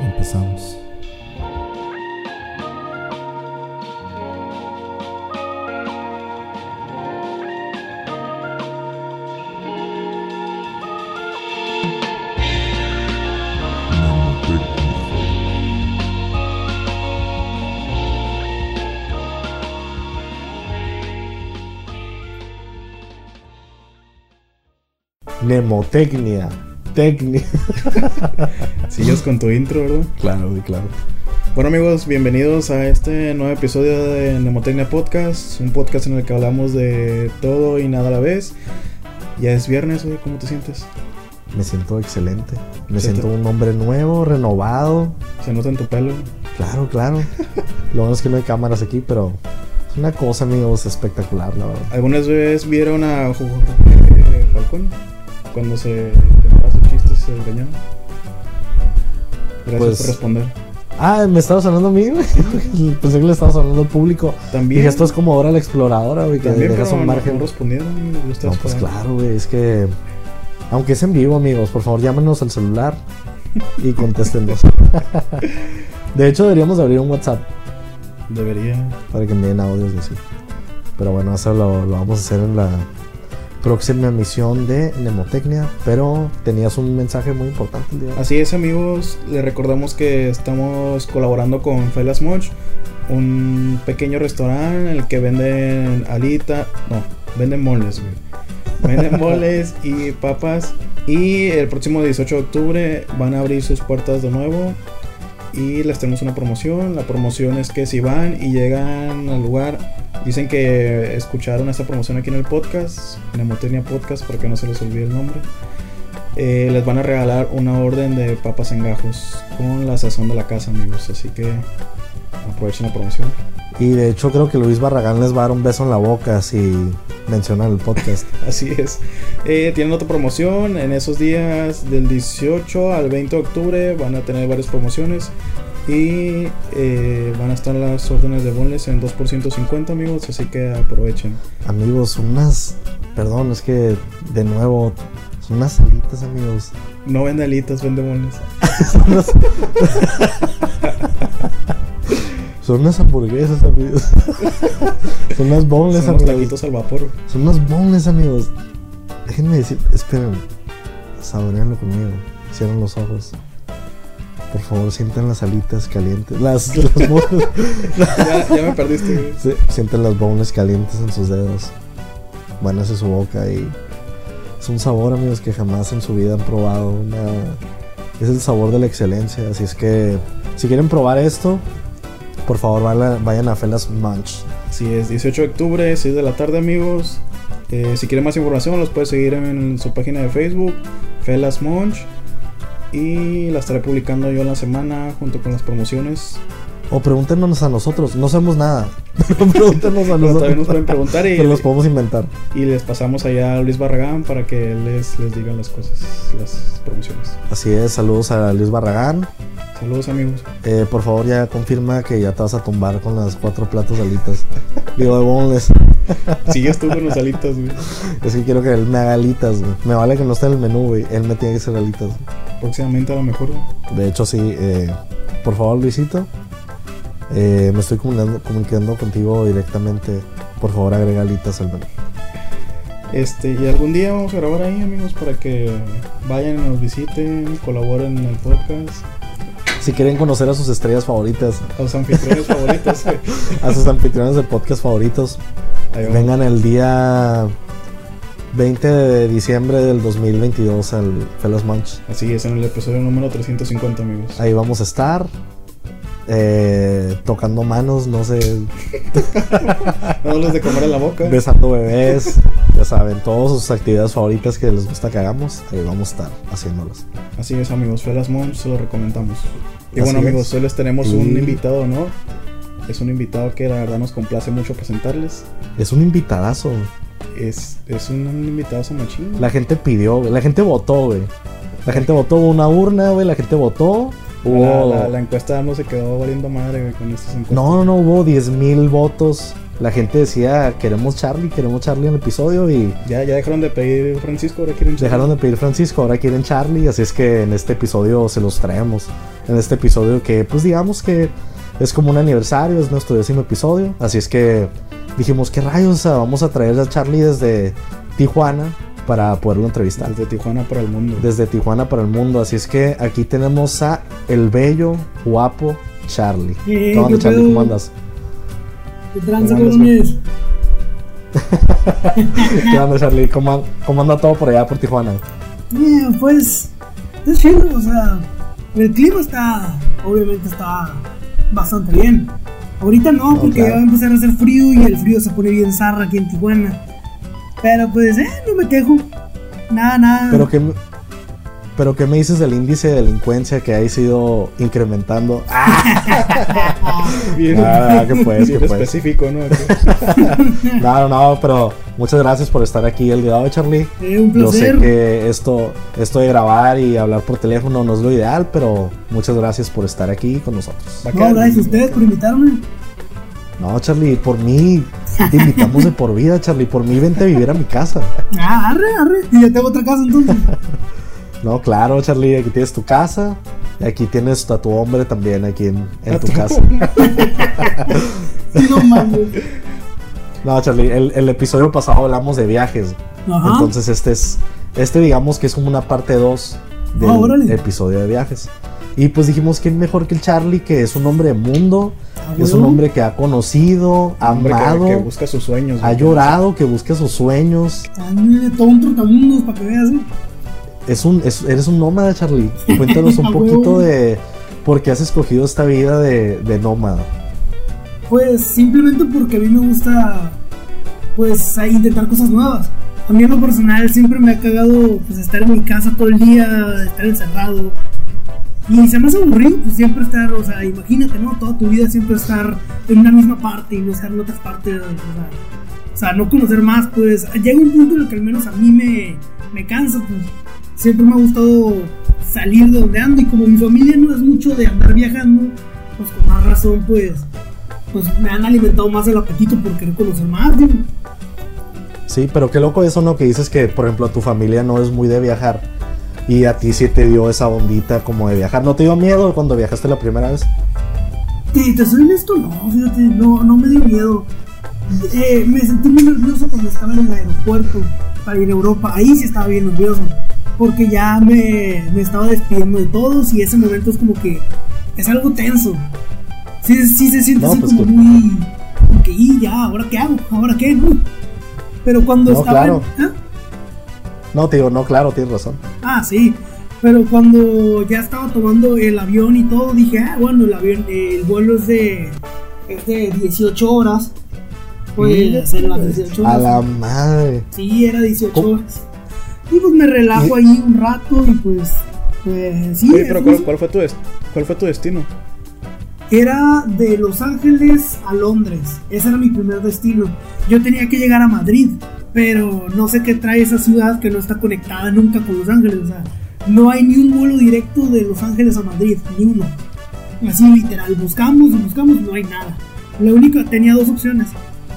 Empezamos. Nemotecnia. Tecnia. Sigues con tu intro, ¿verdad? Claro, güey, claro. Bueno amigos, bienvenidos a este nuevo episodio de Nemotecnia Podcast, un podcast en el que hablamos de todo y nada a la vez. Ya es viernes, güey, ¿cómo te sientes? Me siento excelente. Me siento te- un hombre nuevo, renovado. Se nota en tu pelo. Claro, claro. Lo bueno es que no hay cámaras aquí, pero es una cosa, amigos, espectacular, la verdad. ¿Algunas veces vieron a Jorge Falcón? Cuando se contaba sus chistes y se engañaba. Gracias Pues- por responder. Ah, me estabas hablando a mí, güey. Pensé que le estabas hablando al público. También. Dije, esto es como ahora la exploradora, güey, que También, dejas un margen. no pues claro, güey, es que. Aunque es en vivo, amigos, por favor, llámenos al celular y contéstenos. de hecho, deberíamos de abrir un WhatsApp Debería. para que envíen audios y así. Pero bueno, eso lo, lo vamos a hacer en la próxima emisión de Nemotecnia. Pero tenías un mensaje muy importante el día de hoy. Así es, amigos. Les recordamos que estamos colaborando con Felas Moch, un pequeño restaurante en el que venden alita, no, venden moles, güey. Venden moles y papas. Y el próximo 18 de octubre van a abrir sus puertas de nuevo. Y les tenemos una promoción. La promoción es que si van y llegan al lugar, dicen que escucharon esta promoción aquí en el podcast, Nemotecnia Podcast, para que no se les olvide el nombre. Eh, les van a regalar una orden de papas en gajos con la sazón de la casa, amigos. Así que aprovechen la promoción. Y de hecho, creo que Luis Barragán les va a dar un beso en la boca si mencionan el podcast. Así es. Eh, tienen otra promoción en esos días del 18 al 20 de octubre. Van a tener varias promociones. Y eh, van a estar las órdenes de boneless en 2 por 150 amigos. Así que aprovechen. amigos, unas. Perdón, es que de nuevo. Son unas alitas, amigos. No vende alitas, vende boneless. Son unas, son unas hamburguesas, amigos. Son unas boneless, Son amigos. taquitos al vapor. Son unas boneless, amigos. Déjenme decir, esperen. Saboreanlo conmigo. Cierren los ojos. Por favor, sientan las alitas calientes. Las, las. Ya, ya me perdiste. Sí, sienten las boneless calientes en sus dedos. Van hacia su boca y es un sabor, amigos, que jamás en su vida han probado. Una- Es el sabor de la excelencia. Así es que si quieren probar esto, por favor vaya- vayan a Felas Munch. Así es, 18 de octubre, 6 de la tarde, amigos. Eh, si quieren más información, los puedes seguir en su página de Facebook, Felas Monch. Y la estaré publicando yo en la semana junto con las promociones. O pregúntenos a nosotros, no sabemos nada. pregúntenos a Pero también nos nosotros. pueden preguntar y, Pero los podemos inventar. y les pasamos allá a Luis Barragán para que él les, les diga las cosas, las promociones. Así es, saludos a Luis Barragán. Saludos, amigos. Eh, por favor, ya confirma que ya te vas a tumbar con las cuatro platos de alitas. Digo, de boneless. Sigues tú con los alitas, güey. Es que quiero que él me haga alitas, güey. Me vale que no esté en el menú, güey. Él me tiene que hacer alitas. Próximamente a lo mejor. güey. De hecho, sí. eh, por favor, Luisito. eh, me estoy comunicando, comunicando contigo directamente. Por favor, agrega alitas al menú. Este, y algún día vamos a grabar ahí, amigos, para que vayan y nos visiten, colaboren en el podcast. Si quieren conocer a sus estrellas favoritas, A los anfitriones favoritos. a sus anfitriones de podcast favoritos, vengan el día 20 de diciembre del 2022 al Felos Munch. Así es, en el episodio número 350, amigos. Ahí vamos a estar. Eh, tocando manos, no sé, Dándoles de comer en la boca. besando bebés, ya saben, todas sus actividades favoritas que les gusta que hagamos, ahí vamos a estar haciéndolas. Así es, amigos. Felas Monch, se lo recomendamos. Y Así bueno, es. amigos, hoy les tenemos Y- un invitado, honor Es un invitado que la verdad nos complace mucho presentarles. Es un invitadazo. Es, es un invitado machín. La gente pidió, güey, la gente votó, güey. La gente votó una urna, güey, la gente votó La, la- la encuesta no se quedó valiendo madre, güey, con estas encuestas. No, no, no, hubo 10.000 votos. La gente decía, queremos Charlie, queremos Charlie en el episodio y Ya, ya dejaron de pedir Francisco, ahora quieren dejaron de pedir Francisco, ahora quieren Charlie, así es que en este episodio se los traemos. En este episodio que pues digamos que es como un aniversario, es nuestro décimo episodio, así es que dijimos, ¿qué rayos? O sea, vamos a traer a Charlie desde Tijuana para poderlo entrevistar. Desde Tijuana para el mundo. Desde Tijuana para el mundo, así es que aquí tenemos a el bello, guapo Charlie. Eh, ¿Qué onda, ¿qué Charlie? ¿Cómo andas? ¿Qué tranza, ¿Cómo? ¿Qué onda, Charlie? ¿Cómo, cómo anda todo por allá por Tijuana? Pues, es chido, o sea, el clima está, obviamente está bastante bien. Ahorita no, No, porque claro. ya va a empezar a hacer frío y el frío se pone bien zarra aquí en Tijuana. Pero pues, eh, no me quejo. Nada, nada. Pero qué, pero qué me dices del índice de delincuencia que ha ido incrementando. Ah, Bien, Ah, que bien que pues. específico, ¿no? no, no, no, pero muchas gracias por estar aquí el día de hoy, Charlie. Eh, un Yo sé placer. que esto, esto de grabar y hablar por teléfono no es lo ideal, pero muchas gracias por estar aquí con nosotros. No, gracias a ustedes por invitarme. No, Charlie, por mí te invitamos de por vida, Charlie. Por mí vente a vivir a mi casa. Ah, arre, arre. Y ya tengo otra casa entonces. No, claro, Charlie, aquí tienes tu casa. Y aquí tienes a tu hombre también aquí en, tu casa. no mames. No, Charlie, el, el episodio pasado hablamos de viajes. Ajá. Entonces este es, este digamos que es como una parte 2 del Ah, episodio de viajes. Y pues dijimos que mejor que el Charlie, que es un hombre de mundo, Ah, es un hombre que ha conocido, ha Hombre que- amado, que, busca sus sueños. ha llorado, que busca sus sueños. Ándale, todo un trotamundos para que veas, ¿eh? Es un, es- eres un nómada, Charlie. Cuéntanos un A poquito de por qué has escogido esta vida de, de nómada. Pues simplemente porque a mí me gusta pues a intentar cosas nuevas. A mí en lo personal siempre me ha cagado pues estar en mi casa todo el día, estar encerrado. Y se me hace aburrido pues siempre estar, o sea, imagínate, ¿no? Toda tu vida siempre estar en una misma parte y no estar en otras partes, o sea, no conocer más, pues llega un punto en el que al menos a mí me, me cansa, pues siempre me ha gustado salir de donde ando y como mi familia no es mucho de andar viajando, pues con más razón pues pues me han alimentado más el apetito por querer conocer más. digo. Sí, pero qué loco eso, ¿no? Que dices que, por ejemplo, tu familia no es muy de viajar. Y a ti sí te dio esa ondita como de viajar. ¿No te dio miedo cuando viajaste la primera vez? Te, te soy honesto, no, fíjate, no, no me dio miedo. Eh, me sentí muy nervioso cuando estaba en el aeropuerto para ir a Europa. Ahí sí estaba bien nervioso. Porque ya me, me estaba despidiendo de todos y ese momento es como que es algo tenso. Sí, sí se siente No, así pues, como tú- muy... Como que, y ya, ¿ahora qué hago? ¿Ahora qué? No. Pero cuando No, estaba... en- claro. No, te digo, no, claro, tienes razón. Ah, sí. Pero cuando ya estaba tomando el avión y todo, dije, ah, bueno, el avión, el vuelo es de, es de 18 horas. Pues en las 18 A horas. la madre. Sí, era 18 ¿Cómo? horas. Y pues me relajo ahí un rato y pues, pues sí. Oye, pero es- ¿cuál, cuál fue tu des- ¿cuál fue tu destino? Era de Los Ángeles a Londres. Ese era mi primer destino. Yo tenía que llegar a Madrid, pero no sé qué trae esa ciudad que no está conectada nunca con Los Ángeles. O sea, no hay ni un vuelo directo de Los Ángeles a Madrid, ni uno. Así literal, buscamos y buscamos, no hay nada. La única, tenía dos opciones: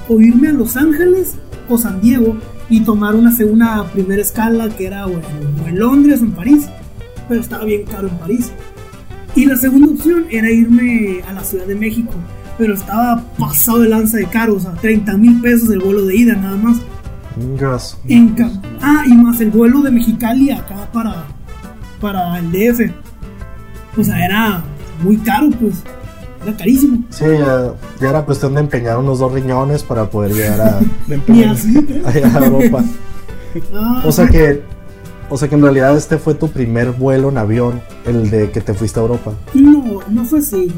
o irme a Los Ángeles o San Diego y tomar una segunda primera escala que era o en, o en Londres o en París. Pero estaba bien caro en París. Y la segunda opción era irme a la Ciudad de México, pero estaba pasado de lanza de caro, o sea, 30 mil pesos el vuelo de ida nada más. Gas. En ah, y más el vuelo de Mexicali acá para, para el DF. O sea, era muy caro, pues. Era carísimo. Sí, ya, ya era cuestión de empeñar unos dos riñones para poder llegar a, a Europa. Ah, O sea que, o sea que en realidad este fue tu primer vuelo en avión, el de que te fuiste a Europa. No, no fue así.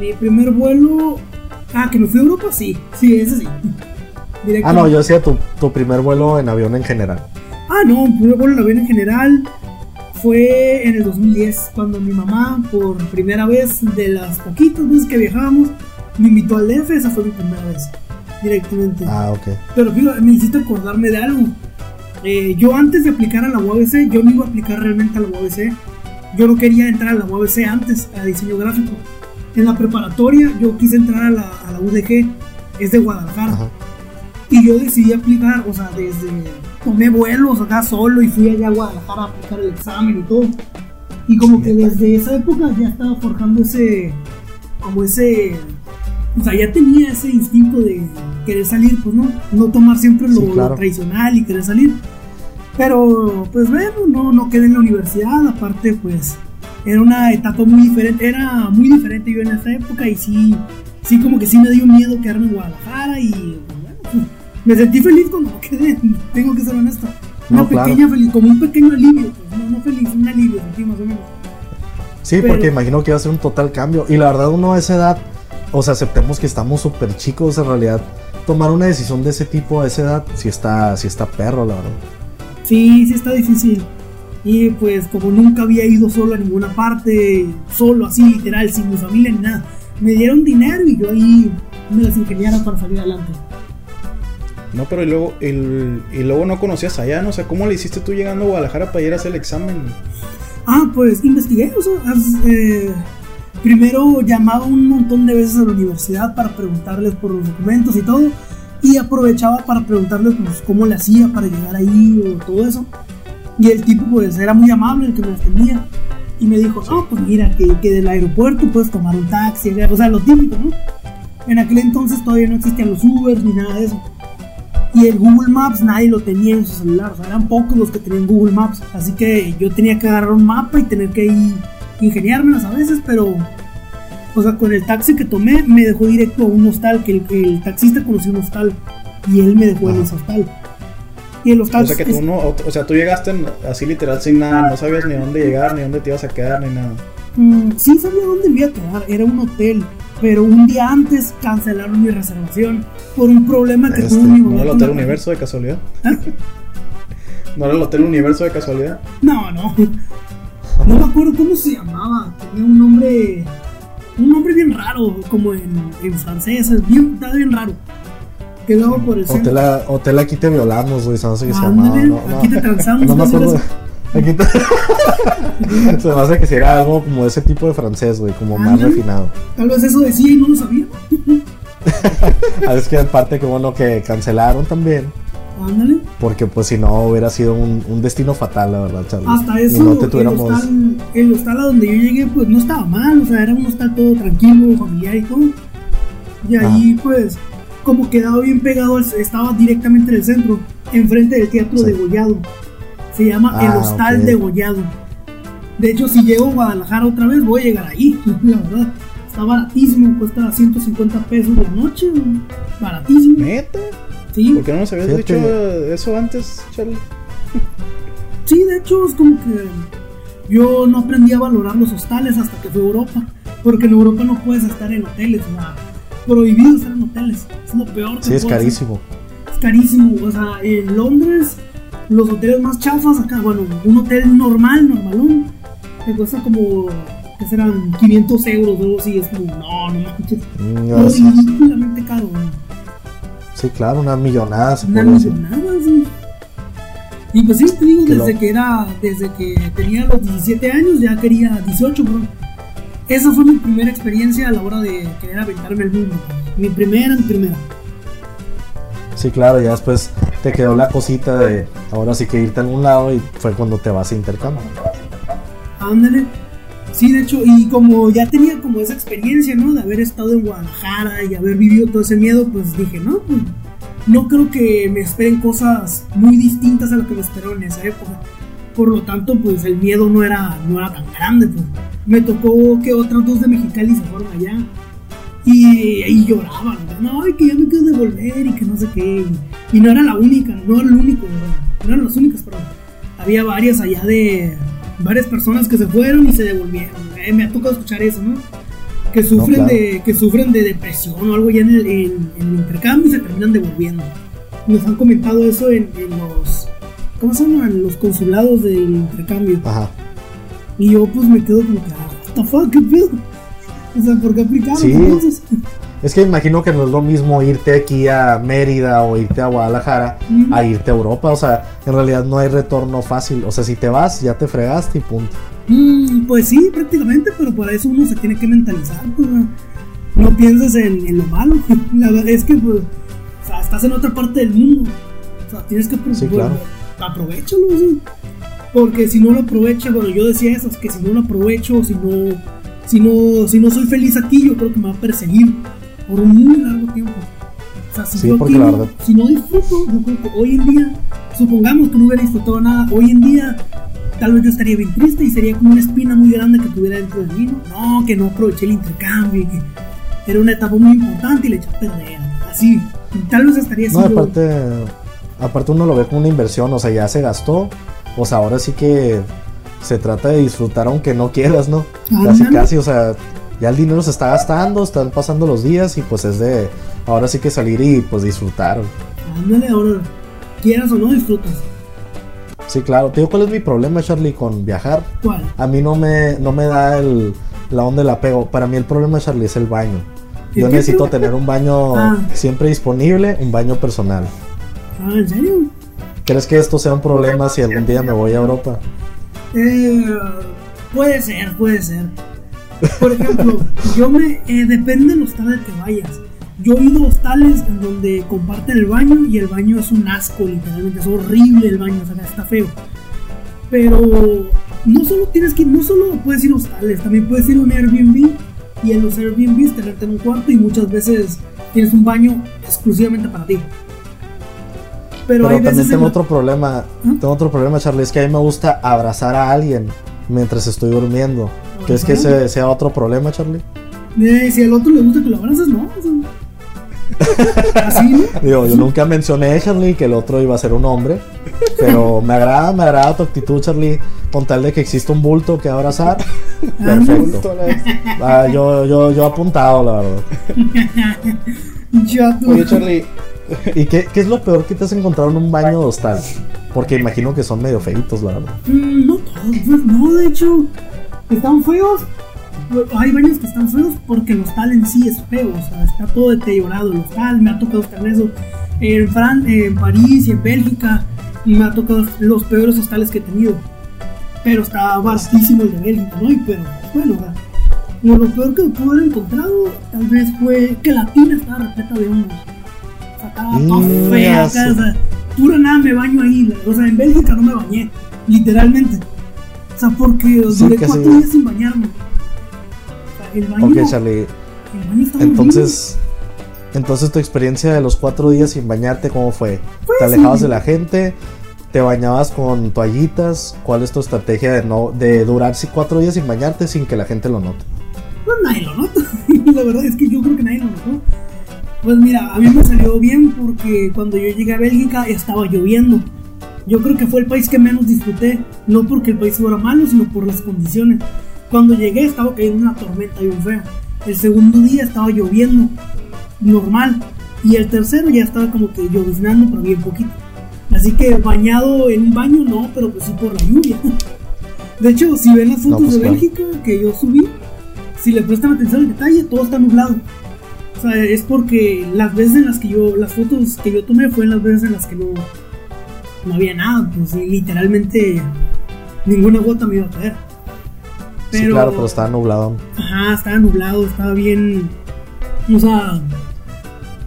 Mi primer vuelo. Ah, que me fui a Europa, sí. Sí, ese sí. Ah, no, yo decía tu, tu primer vuelo en avión en general. Ah, no, mi primer vuelo en avión en general fue en el 2010, cuando mi mamá, por primera vez de las poquitas veces que viajábamos, me invitó al DF. Esa fue mi primera vez, directamente. Ah, ok. Pero fíjate, me hiciste acordarme de algo. Eh, yo antes de aplicar a la UABC, yo no iba a aplicar realmente a la UABC. yo no quería entrar a la UABC antes, a diseño gráfico. En la preparatoria yo quise entrar a la, a la UDG, es de Guadalajara. Ajá. Y yo decidí aplicar, o sea, desde tomé vuelos acá solo y fui allá a Guadalajara a aplicar el examen y todo. Y como que desde esa época ya estaba forjando ese, como ese, o sea, ya tenía ese instinto de querer salir, pues no, no tomar siempre lo, Sí, claro. lo tradicional y querer salir. Pero pues bueno, no, no quedé en la universidad, aparte pues era una etapa muy diferente, era muy diferente yo en esa época y sí, sí como que sí me dio miedo quedarme en Guadalajara y me sentí feliz cuando me quedé, tengo que ser honesto. Una No, claro. pequeña feliz, como un pequeño alivio, pues no, no feliz, un alivio sentí más o menos. Sí, Pero- porque imagino que iba a ser un total cambio. Y la verdad, uno a esa edad, o sea, aceptemos que estamos súper chicos en realidad. Tomar una decisión de ese tipo a esa edad, sí está, sí está perro, la verdad. Sí, sí está difícil. Y pues como nunca había ido solo a ninguna parte, solo así literal, sin mi familia ni nada, me dieron dinero y yo ahí me las ingeniara para salir adelante. No, pero y luego, el, y luego no conocías allá, ¿no? O sea, ¿cómo le hiciste tú llegando a Guadalajara para ir a hacer el examen? Ah, pues investigué, o sea, eh, primero llamaba un montón de veces a la universidad para preguntarles por los documentos y todo, y aprovechaba para preguntarles pues, cómo le hacía para llegar ahí o todo eso. Y el tipo pues era muy amable el que me atendía y me dijo, no, pues mira, que, que del aeropuerto puedes tomar un taxi, o sea, lo típico, ¿no? En aquel entonces todavía no existían los Ubers ni nada de eso. Y el Google Maps nadie lo tenía en su celular, o sea, eran pocos los que tenían Google Maps. Así que yo tenía que agarrar un mapa y tener que ingeniármelas a veces, pero. O sea, con el taxi que tomé me dejó directo a un hostal, que el, taxista conoció un hostal y él me dejó en ese hostal. Y el hostal. O sea, que es- tú no, o sea, tú llegaste así literal sin nada, no sabías ni dónde llegar, ni dónde te ibas a quedar, ni nada. Mm, sí sabía dónde me iba a quedar, era un hotel, pero un día antes cancelaron mi reservación por un problema que Este, tuvo mi ¿No era el Hotel Universo de casualidad? ¿Ah? ¿No era el Hotel Universo de casualidad? No, no. No me acuerdo cómo se llamaba. Tenía un nombre. Un nombre bien raro, como en, en francés. es Bien, estaba bien raro. Quedaba por el centro. Hotel, a- hotel aquí te violamos, güey, me hace que se llamaba. No, no. aquí te transamos. No me ¿no? acuerdo. Aquí se me hace que si era algo como de ese tipo de francés, güey, como más Ándale. refinado. Tal vez eso decía y no lo sabía. A veces que en parte que bueno que cancelaron también, Ándale. porque pues si no hubiera sido un, un destino fatal, la verdad, Charlie. Hasta Y eso, no te el, tuviéramos... hostal, el hostal a donde yo llegué, pues no estaba mal. O sea, era un hostal todo tranquilo, familiar y todo. Y ahí, pues, como quedaba bien pegado, estaba directamente en el centro, enfrente del teatro Sí. de Gollado. Se llama Ah, el hostal ok. de Gollado. De hecho, si llego a Guadalajara otra vez, voy a llegar ahí, la verdad. Está baratísimo, cuesta 150 pesos la noche, baratísimo. ¿Neta? Sí, ¿Por qué no nos habías Fíjate. dicho eso antes, Charlie? Sí, de hecho es como que yo no aprendí a valorar los hostales hasta que fui a Europa. Porque en Europa no puedes estar en hoteles, o sea, prohibido estar en hoteles. Es lo peor que Sí, es hacer. carísimo. Es carísimo. O sea, en Londres, los hoteles más chafas acá, bueno, un hotel normal, normalón, te cuesta como, que serán 500 euros o algo así. Es como, no, no manches. No, sí, ridículamente caro. ¿no? sí, claro, una millonada se Una millonada, sí. Y pues sí, te digo, desde que era, desde que tenía los 17 años, ya quería 18, bro. Esa fue mi primera experiencia a la hora de querer aventarme al mundo. Mi primera, mi primera. Sí, claro, ya después te quedó la cosita de ahora sí que irte a algún lado y fue cuando te vas a intercambio. Ándale. Sí, de hecho, y como ya tenía como esa experiencia, ¿no? De haber estado en Guadalajara y haber vivido todo ese miedo, pues dije, no, pues, no creo que me esperen cosas muy distintas a lo que me esperaron en esa época. Por lo tanto, pues el miedo no era, no era tan grande, pues. Me tocó que otras dos de Mexicali se fueron allá. Y lloraban, no, ay, que ya me quiero devolver y que no sé qué. Y, y no era la única, no era el único, ¿verdad? no eran las únicas, perdón. Había varias allá de, varias personas que se fueron y se devolvieron. Eh, me ha tocado escuchar eso, ¿no? Que sufren, claro. de, que sufren de depresión o algo ya en el, en- en el intercambio y se terminan devolviendo. Nos han comentado eso en, en los. ¿Cómo se llaman? Los consulados del intercambio. Ajá. Y yo, pues me quedo como que, ah, what the fuck, ¿qué pedo? O sea, ¿por qué aplicaron Sí. entonces? Es que imagino que no es lo mismo irte aquí a Mérida o irte a Guadalajara a irte a Europa. O sea, en realidad no hay retorno fácil. O sea, si te vas, ya te fregaste y punto. Mm, pues sí, prácticamente, pero para eso uno se tiene que mentalizar, pues, no, no pienses en, en lo malo. La verdad es que, pues, o sea, estás en otra parte del mundo. O sea, tienes que Sí, claro. aprovechalo, sí. Porque si no lo aprovecho, bueno, yo decía eso, es que si no lo aprovecho, si no, si no, si no soy feliz aquí, yo creo que me va a perseguir por un muy largo tiempo. O sea, si Sí, yo porque aquí la si no disfruto, yo creo que hoy en día, supongamos que no hubiera disfrutado nada, hoy en día tal vez yo estaría bien triste y sería como una espina muy grande que tuviera dentro de mí, ¿no? No, que no aproveché el intercambio y que era una etapa muy importante y le eché a perder. Así, tal vez estaría así. No, aparte, aparte uno lo ve como una inversión. O sea, ya se gastó. O sea, ahora sí que se trata de disfrutar aunque no quieras, ¿no? Casi, casi. O sea, ya el dinero se está gastando, están pasando los días y pues es de ahora sí que salir y pues disfrutar. Ándale, ahora, quieras o no, disfrutas. Sí, claro. Te digo, ¿cuál es mi problema, Charlie, con viajar? ¿Cuál? A mí no me, no me da el, la onda del apego. Para mí el problema, Charlie, es el baño. ¿El Yo necesito tener un baño Ah. siempre disponible, un baño personal. Ah, ¿en serio? ¿Crees que esto sea un problema si algún día me voy a Europa? Eh, puede ser, puede ser. Por ejemplo, yo me. eh, depende del hostal al que vayas. Yo he ido a hostales en donde comparten el baño y el baño es un asco, literalmente. Es horrible el baño, o sea, está feo. Pero no solo tienes que no solo puedes ir a hostales, también puedes ir a un Airbnb y en los Airbnbs te rentan un cuarto y muchas veces tienes un baño exclusivamente para ti. Pero, Pero, hay veces también en tengo la- otro problema. ¿Mm? Tengo otro problema, Charlie. Es que a mí me gusta abrazar a alguien mientras estoy durmiendo. ¿Crees que ese sea otro problema, Charlie? Eh, si al otro le gusta que lo abraces, no. o sea. Así, ¿no? Digo, yo nunca mencioné, Charlie, que el otro iba a ser un hombre. Pero me agrada, me agrada tu actitud, Charlie. Con tal de que exista un bulto que abrazar. Perfecto. Ah, yo, yo, yo apuntado, la verdad. Oye, Charlie, ¿Y qué, qué es lo peor que te has encontrado en un baño de hostal? Porque imagino que son medio feitos, la verdad. Mm, no todos, no, de hecho, están feos. Hay baños que están feos porque el hostal en sí es feo, o sea, está todo deteriorado el hostal. Me ha tocado estar en eso en, Fran en París y en Bélgica. Me ha tocado los peores hostales que he tenido. Pero está baratísimo el de Bélgica, ¿no? Pero, bueno, lo peor que pude haber encontrado tal vez fue que la tina estaba repleta de hongos. Estaba toda fea, acá, o sea, pura nada me baño ahí. O sea, en Bélgica no me bañé, literalmente. O sea, porque Sí, duré cuatro sí. días sin bañarme. O sea, el baño, Ok, Charlie. el baño Entonces, entonces tu experiencia de los cuatro días sin bañarte, ¿cómo fue? Pues, ¿Te alejabas sí. de la gente? ¿Te bañabas con toallitas? ¿Cuál es tu estrategia de no de durar cuatro días sin bañarte sin que la gente lo note? Pues nadie lo nota. la verdad es que yo creo que nadie lo notó. Pues mira, a mí me salió bien porque cuando yo llegué a Bélgica estaba lloviendo. Yo creo que fue el país que menos disfruté, no porque el país fuera malo, sino por las condiciones. Cuando llegué estaba cayendo una tormenta bien fea. El segundo día estaba lloviendo, normal. Y el tercero ya estaba como que lloviznando, pero bien poquito. Así que bañado en un baño no, pero pues sí por la lluvia. De hecho, si ven las fotos pues de claro. Bélgica que yo subí, si le prestan atención al detalle, todo está nublado. O sea, es porque las veces en las que yo, las fotos que yo tomé fueron las veces en las que no, no había nada, pues y literalmente ninguna gota me iba a caer. sí, claro, pero estaba nublado. Ajá, estaba nublado, estaba bien. O sea,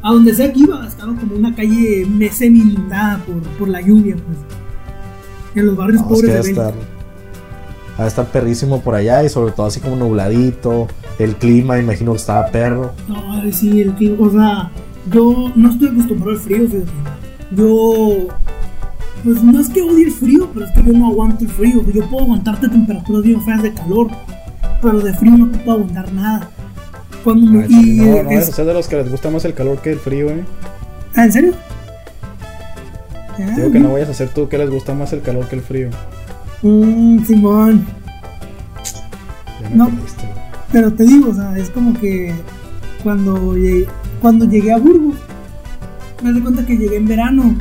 a donde sea que iba, estaba como una calle semi inundada por, por la lluvia, pues. En los barrios No, es pobres que de estar, estar perrísimo por allá y sobre todo así como nubladito. El clima, imagino que estaba perro. Ay, sí, el clima, o sea, yo no estoy acostumbrado al frío, fíjate. Yo, pues no es que odie el frío, pero es que yo no aguanto el frío. Yo puedo aguantarte temperaturas bien feas de calor, pero de frío no te puedo aguantar nada. Cuando me, Charlie, y, no, no, es- de los que les gusta más el calor que el frío, eh. ¿Ah, ¿En serio? Ah, Digo que no vayas a ser tú que les gusta más el calor que el frío. mm, Simón. No. Pero te digo, o sea, es como que cuando llegué, cuando llegué a Burgos, me di cuenta que llegué en verano.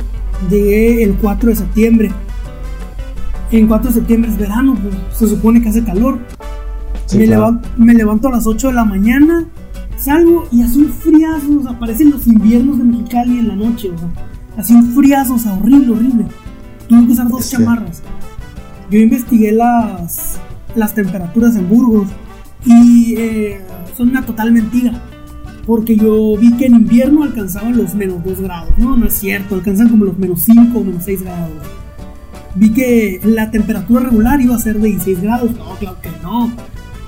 Llegué el 4 de septiembre. En 4 de septiembre es verano, pues se supone que hace calor. Sí, me, claro. levanto, me levanto a las 8 de la mañana, Salgo y hace un friazo, o sea, parecen los inviernos de Mexicali en la noche, o sea, así un friazo, o sea, horrible, horrible. Tuve que usar dos Sí. chamarras. Yo investigué las, las temperaturas en Burgos y eh, son una total mentira. Porque yo vi que en invierno alcanzaban los menos 2 grados. No, no es cierto, alcanzan como los menos 5 o menos 6 grados. Vi que la temperatura regular iba a ser de 16 grados. No, claro que no.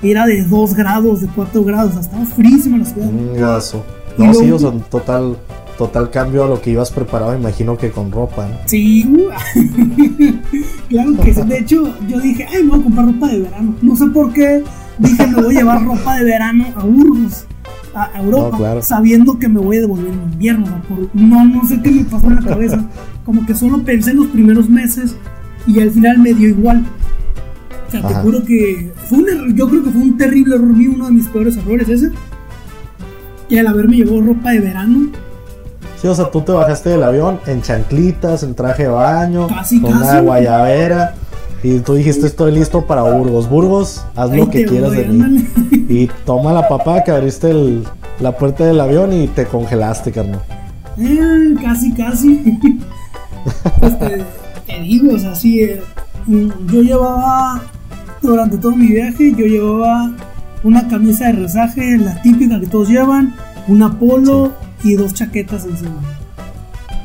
Era de 2 grados, de 4 grados. Estaba frísima la ciudad. Un gaso. Y No, luego- sí, o sea, total, total cambio a lo que ibas preparado, imagino que con ropa, ¿no? Sí, claro que sí. De hecho, yo dije, ay, me voy a comprar ropa de verano. No sé por qué dije, me voy a llevar ropa de verano a Burgos, a Europa, No, claro. sabiendo que me voy a devolver en invierno. no, no sé qué me pasó en la cabeza. Como que solo pensé en los primeros meses y al final me dio igual. O sea, te juro que fue un error- yo creo que fue un terrible error mío, uno de mis peores errores ese. Y al haberme llevado ropa de verano, Sí, o sea, tú te bajaste del avión en chanclitas, en traje de baño, Casi, con casi. una guayabera. Y tú dijiste, estoy listo para Burgos. Burgos, haz ahí lo que quieras voy, de mí. Y toma la papá que abriste el- la puerta del avión y te congelaste, carnal. Eh, casi, casi. pues te, te digo, o sea, sí, eh, yo llevaba, durante todo mi viaje, yo llevaba una camisa de resaje, la típica que todos llevan, una polo y dos chaquetas encima.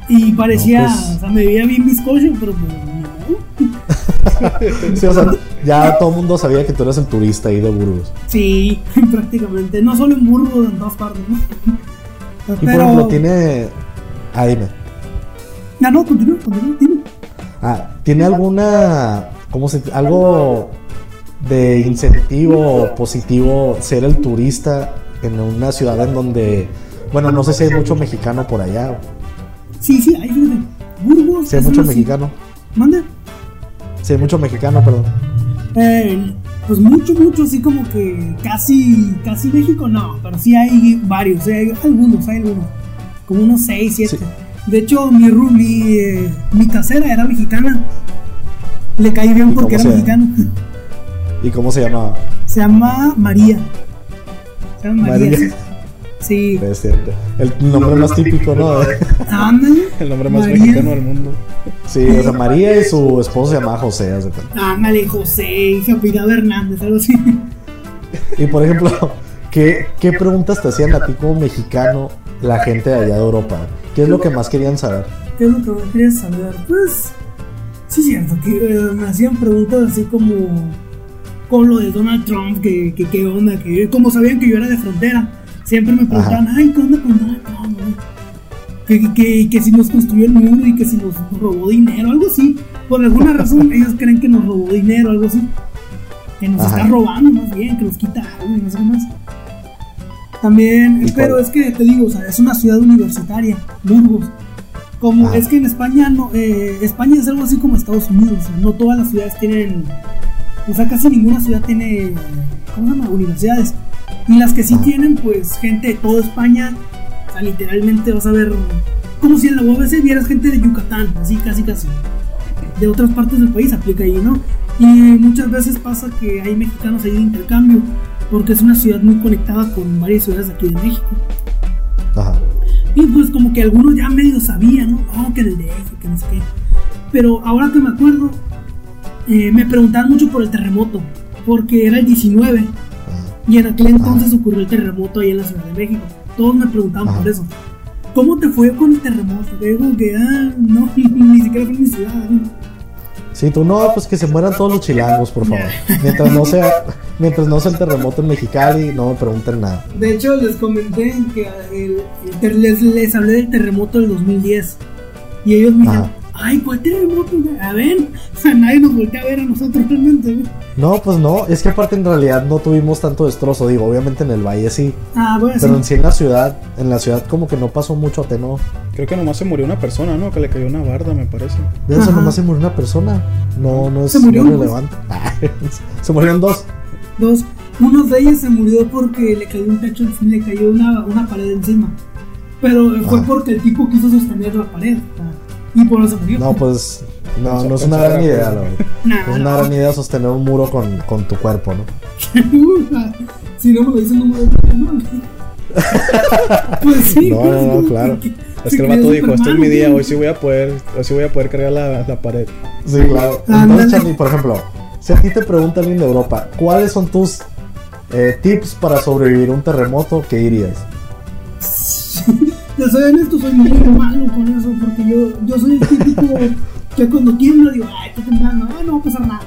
Y parecía, No, pues- o sea, me veía bien bizcocho, pero pues, modo. Sí, o sea, ya todo el mundo sabía que tú eras el turista ahí de Burgos. Sí, prácticamente. No solo en Burgos, en todas partes, ¿no? Y por ejemplo, tiene. Ah, dime. No, no, continúa, continúa, dime. Ah, ¿tiene alguna. ¿Cómo se.? Algo de incentivo positivo ser el turista en una ciudad en donde. Bueno, no sé si hay mucho mexicano por allá. Sí, sí, fíjate. Burgos. Si hay mucho mexicano. ¿Mande? Hay mucho mexicano, perdón. Eh, pues mucho, mucho, así como que casi, casi México, no, pero sí hay varios, eh, hay algunos, hay algunos, como unos 6, 7. Sí. De hecho, mi, mi, eh, mi casera era mexicana, le caí bien ¿Y porque era se- mexicano. ¿Y cómo se llama? Se llama María. Se llama María. María. Sí, Es cierto. El nombre más típico, ¿no? ándale. El nombre más María. mexicano del mundo. Sí, o sea, María y su esposo se llamaba José. cuenta. Ándale, José, y apellidaba Hernández, algo así. Y por ejemplo, ¿qué, ¿qué preguntas te hacían a ti como mexicano la gente de allá de Europa? ¿Qué es lo que más querían saber? ¿Qué es lo que más querías saber? Pues, sí es cierto, que eh, me hacían preguntas así como con lo de Donald Trump, que, que qué onda, que como sabían que yo era de frontera, siempre me preguntaban, ay, ¿qué onda con Donald Trump? Que, que, que, que si nos construyó el muro y que si nos robó dinero, algo así. Por alguna razón ellos creen que nos robó dinero, algo así. Que nos Ajá. está robando más bien, que nos quita algo y no sé qué más. También, ¿Y pero cuál? es que te digo, o sea, es una ciudad universitaria, Burgos. Como Ajá. es que en España no, eh, España es algo así como Estados Unidos, o sea, no todas las ciudades tienen, o sea, casi ninguna ciudad tiene, ¿cómo se llama? Universidades. Y las que sí tienen, pues gente de toda España, o sea, literalmente vas a ver, como si en la UABC vieras gente de Yucatán, así casi casi. De otras partes del país aplica ahí, ¿no? Y muchas veces pasa que hay mexicanos ahí de intercambio, porque es una ciudad muy conectada con varias ciudades de aquí de México. Ajá. Y pues como que algunos ya medio sabían, ¿no? No, que del DF, que no sé qué. Pero ahora que me acuerdo, eh, me preguntaban mucho por el terremoto, porque era el 19 Ajá. Y en aquel entonces ocurrió el terremoto ahí en la Ciudad de México. Todos me preguntaban Ajá. por eso. ¿Cómo te fue con el terremoto? Digo que, ah, no, ni siquiera fue en mi ciudad. Sí, tú no, pues que se mueran todos los chilangos, por favor. Mientras no sea, mientras no sea el terremoto en Mexicali, no me pregunten nada. De hecho, les comenté que el- el ter- les, les hablé del terremoto del 2010. Y ellos me dijeron. Ay, ¿cuál terremoto? güey? A ver, o sea, nadie nos voltea a ver a nosotros realmente. güey. No, pues no, es que aparte en realidad no tuvimos tanto destrozo, digo, obviamente en el valle sí, Ah, bueno, pero sí. en sí en la ciudad, en la ciudad como que no pasó mucho ateno. Creo que nomás se murió una persona, ¿no? Que le cayó una barda, me parece. De eso Ajá. nomás se murió una persona, no, no es Se murió, no pues. relevante. se murieron dos. Dos. Uno de ellos se murió porque le cayó un techo, encima, le cayó una, una pared encima. Pero fue Ajá. porque el tipo quiso sostener la pared. ah, Y por eso murió. No, pues no, no es una gran idea, verdad. Nah, Es una no. gran idea sostener un muro con, con tu cuerpo, ¿no? si no me lo dicen, no me lo dicen. Pues sí. No, pues, no, no, como claro. Es que el vato dijo, este es mi día, hoy sí voy a poder, hoy sí voy a poder cargar la, la pared. Sí, claro. Entonces, Charlie, por ejemplo, si a ti te pregunta alguien de Europa, ¿cuáles son tus eh, tips para sobrevivir a un terremoto? ¿Qué dirías? Te soy honesto, soy muy malo con eso, porque yo, yo soy el típico que cuando tiembla digo, ay, está temblando, ay, no va a pasar nada.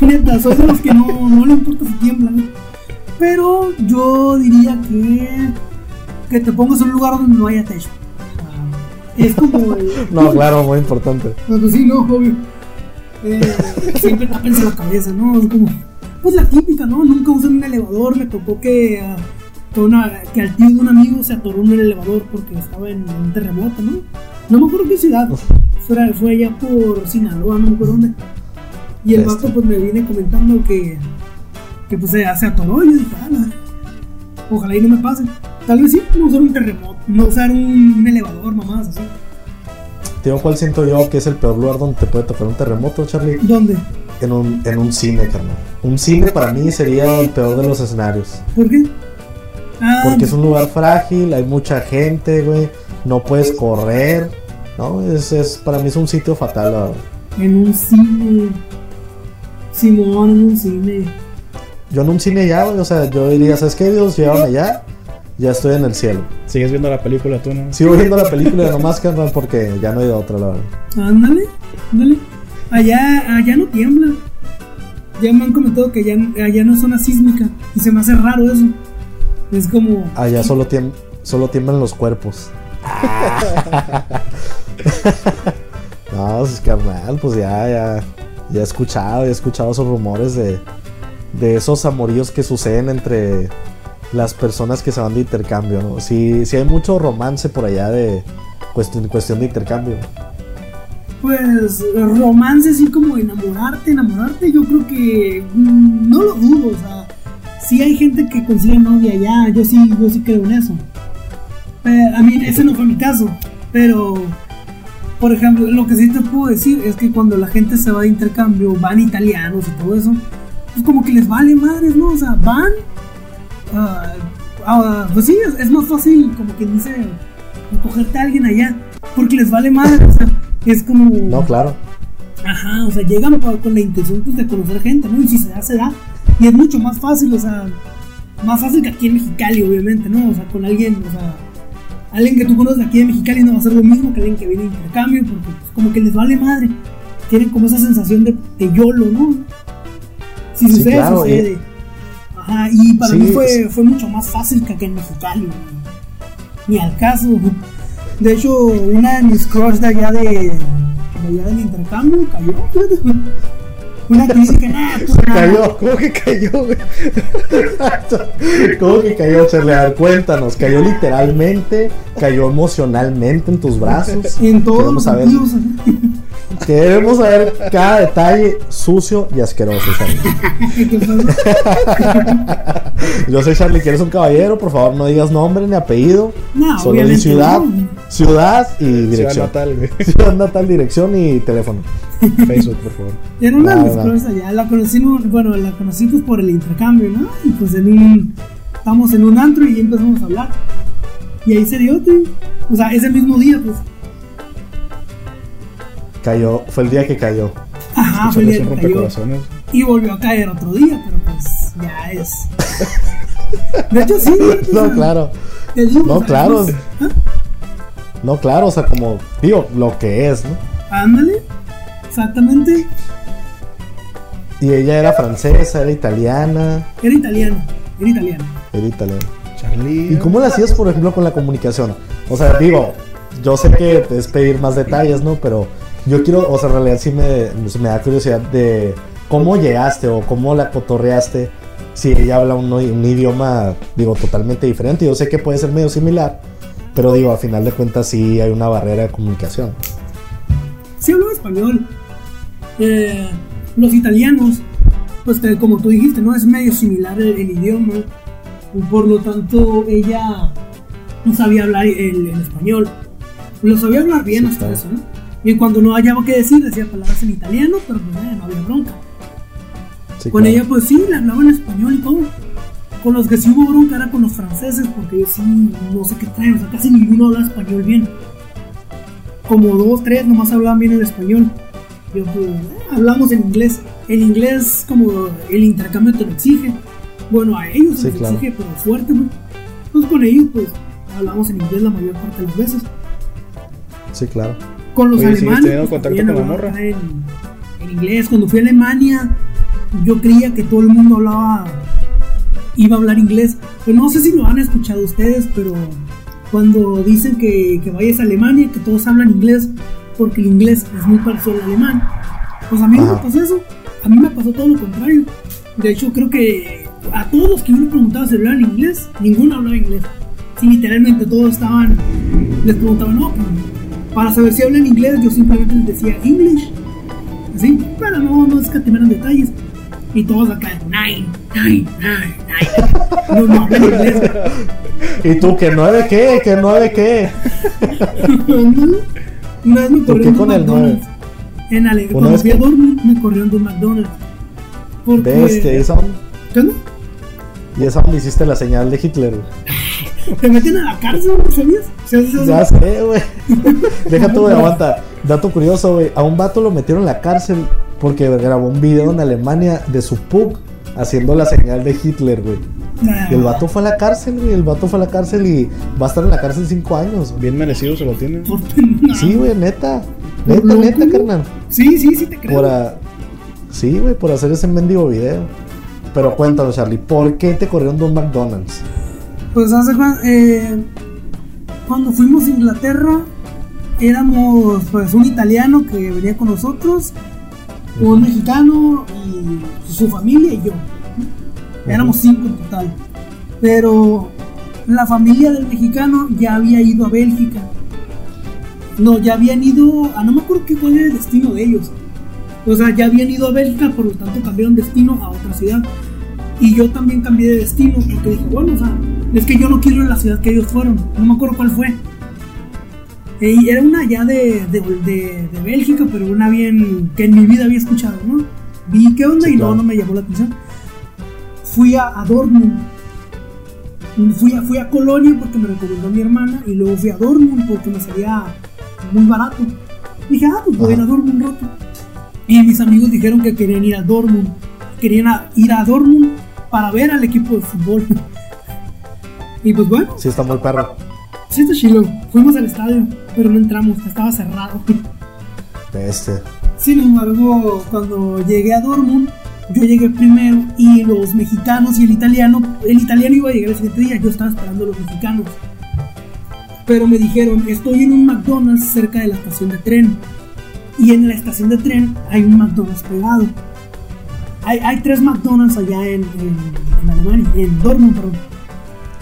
Neta, soy de los que no, no le importa si tiembla. ¿no? Pero yo diría que, que te pongas en un lugar donde no haya techo. Ah, Es como el, No, claro, muy importante. No, pues sí, no, obvio. Eh, siempre tapense la cabeza, ¿no? Es como, pues la típica, ¿no? Nunca usan un elevador. Me tocó que, ah, que, una, que al tío de un amigo se atoró en el elevador porque estaba en, un terremoto, ¿no? No me acuerdo qué ciudad. Fue, fue allá por Sinaloa, no me acuerdo dónde. Y el vato pues me viene comentando que, que pues se, atoró. Y yo dije, ah, ojalá y no me pase. Tal vez sí, no usar un terremoto, no usar un, un elevador, mamás, así. Tío, ¿cuál siento yo que es el peor lugar donde te puede tocar un terremoto, Charlie? ¿Dónde? En un, en un cine, carnal. Un cine para mí sería el peor de los escenarios. ¿Por qué? Ah, Porque es un lugar frágil, hay mucha gente, güey. No puedes correr. No, es, es para mí es un sitio fatal. la verdad. En un cine. Simón, en un cine. Yo en un cine ya, güey, o sea, yo diría, ¿sabes qué, Dios? Llévame allá. Ya estoy en el cielo. Sigues viendo la película tú, ¿no? Sigo viendo la película nomás, carnal, porque ya no hay de otra, la verdad. Ándale, ándale. Allá, allá no tiembla. Ya me han comentado que allá, allá no es zona sísmica. Y se me hace raro eso. Es como. Allá solo, tiem- solo tiemblan los cuerpos. no, pues carnal, pues ya, ya, ya he escuchado, ya he escuchado esos rumores de, de esos amoríos que suceden entre las personas que se van de intercambio, ¿no? Sí, sí hay mucho romance por allá de cuestión, cuestión de intercambio. Pues romance así como enamorarte, enamorarte, yo creo que mm, no lo dudo, o sea, sí hay gente que consigue novia allá, yo sí, yo sí creo en eso. Pero, a mí ese no fue mi caso, pero por ejemplo, lo que sí te puedo decir es que cuando la gente se va de intercambio, van italianos y todo eso, pues como que les vale madres, ¿no? O sea, van, ah, ah, pues sí, es, es más fácil como quien dice, cogerte a alguien allá, porque les vale madres, o sea, es como... No, claro. Ajá, o sea, llegan con la intención pues, de conocer gente, ¿no? Y si se da, se da. Y es mucho más fácil, o sea, más fácil que aquí en Mexicali, obviamente, ¿no? O sea, con alguien, o sea, alguien que tú conoces aquí en Mexicali no va a ser lo mismo que alguien que viene de intercambio, porque pues, como que les vale madre. Tienen como esa sensación de, de YOLO, ¿no? Si Sí, sucede, claro, sucede. Ajá, y para Sí, mí fue, fue mucho más fácil que aquí en Mexicali, ni, ni al caso. De hecho, una de mis crush de allá de, de allá del intercambio cayó. Una nada, pues, Se cayó, ¿cómo que cayó, güey? ¿Cómo que cayó, ver, cuéntanos, ¿cayó literalmente? ¿Cayó emocionalmente en tus brazos? En todos los saber, sentidos. queremos saber cada detalle sucio y asqueroso, Charlie. Yo soy Charlie, ¿quieres un caballero? Por favor, no digas nombre ni apellido. No, Solo di ciudad, no. ciudad y Ciudad dirección. natal, güey. Ciudad natal, dirección y teléfono. Facebook, por favor. Era una de mis allá. La conocí, bueno, la conocí pues por el intercambio, ¿no? Y pues en un. Estamos en un antro y empezamos a hablar. Y ahí se dio, tío. O sea, ese mismo día, pues. Cayó, fue el día que cayó. Ajá, fue el día que cayó. Y volvió a caer otro día, pero pues ya es. De hecho, sí. No, sea, claro. No, sea, claro. ¿ah? No, claro, o sea, como, digo, lo que es, ¿no? Ándale, exactamente. Y ella era francesa, era italiana, Era italiano, era italiano. era italiana. Charlie. ¿Y cómo le hacías, por ejemplo, con la comunicación? O sea, digo, yo sé que es pedir más detalles, ¿no? Pero yo quiero, o sea, en realidad sí me, me da curiosidad de cómo llegaste o cómo la cotorreaste si ella habla un, un idioma, digo, totalmente diferente. Yo sé que puede ser medio similar, pero digo, a final de cuentas sí hay una barrera de comunicación. Sí hablaba español. Eh, los italianos, pues te- como tú dijiste, ¿no? Es medio similar el, el idioma. Por lo tanto, ella no sabía hablar el, el español. Lo sabía hablar bien Sí, hasta eso, ¿no? Y cuando no hallaba qué decir, decía palabras en italiano, pero pues eh, no había bronca. Sí, Con claro. ella, pues sí, le hablaba en español y todo. Con los que sí hubo bronca era con los franceses, porque ellos sí, no sé qué traen, o sea, casi ninguno habla español bien. Como dos, tres nomás hablaban bien el español. Yo, pues, eh, hablamos en inglés. El inglés, como el intercambio te lo exige. Bueno, a ellos se Sí, les claro. exige, pero fuerte, ¿no? Pues con ellos, pues, hablamos en inglés la mayor parte de las veces. Sí, claro. Con los Oye, ¿sigues alemanes. teniendo pues, contacto con la morra? En, en inglés. Cuando fui a Alemania, yo creía que todo el mundo hablaba. iba a hablar inglés. Pero no sé si lo han escuchado ustedes, pero cuando dicen que, que vayas a Alemania, que todos hablan inglés, porque el inglés es muy parecido al alemán. Pues a mí no me pasó eso. A mí me pasó todo lo contrario. De hecho, creo que a todos los que yo les preguntaba si hablaban inglés, ninguno hablaba inglés. Sí, literalmente todos estaban, les preguntaban, no, pues, para saber si hablan inglés, yo simplemente les decía English. Así, para no, no escatimar en detalles. Y todos acá, nine, nine, nine, nine. No, no hablan inglés. ¿Y tú que nueve qué? ¿Que nueve qué? Una vez me ¿Por qué corrieron de con el McDonald's. En Ale ¿Una cuando fui a qué? Dortmund me corrieron de un McDonald's. Porque... ¿y esa, ¿Qué no? y esa donde hiciste la señal de Hitler? Te meten a la cárcel, ¿no sabías? ¿Sí haces eso? Ya sé, güey. Deja tú, aguanta. Dato curioso, güey. A un vato lo metieron en la cárcel porque grabó un video en Alemania de su pug haciendo la señal de Hitler, güey. Nah. Y el vato fue a la cárcel, güey. El vato fue a la cárcel y va a estar en la cárcel cinco años. güey. Bien merecido se lo tiene. Sí, güey, neta. Neta, neta, ¿no? carnal. Sí, sí, sí te creo. Por a- Sí, güey, por hacer ese mendigo video. Pero cuéntanos, Charlie, ¿por qué te corrieron de un McDonald's? Pues hace eh, cuando fuimos a Inglaterra, éramos pues un italiano que venía con nosotros, un mexicano y su familia y yo. Éramos cinco en total. Pero la familia del mexicano ya había ido a Bélgica. No, ya habían ido a no me acuerdo qué cuál era el destino de ellos. O sea, ya habían ido a Bélgica, por lo tanto cambiaron destino a otra ciudad. Y yo también cambié de destino porque dije, bueno, o sea, es que yo no quiero ir a la ciudad que ellos fueron. No me acuerdo cuál fue. Eh, y era una ya de, de, de- de Bélgica, pero una bien que en mi vida había escuchado, ¿no? Vi qué onda Sí, y claro. no, no me llamó la atención. Fui a, a Dortmund. Fui a, fui a Colonia porque me recomendó mi hermana y luego fui a Dortmund porque me salía muy barato. Dije, ah, pues voy a ir a. Dortmund un rato. Y mis amigos dijeron que querían ir a Dortmund. Querían a- ir a Dortmund para ver al equipo de fútbol. y pues bueno, Sí, está muy perro. sí está chilo. Fuimos al estadio, pero no entramos, estaba cerrado. Este. Sin embargo, cuando llegué a Dortmund, yo llegué primero y los mexicanos y el italiano, el italiano iba a llegar el siguiente día, yo estaba esperando a los mexicanos. Pero me dijeron, estoy en un McDonald's cerca de la estación de tren. Y en la estación de tren hay un McDonald's pegado. Hay, hay tres McDonald's allá en, en, en Alemania, en Dortmund, perdón.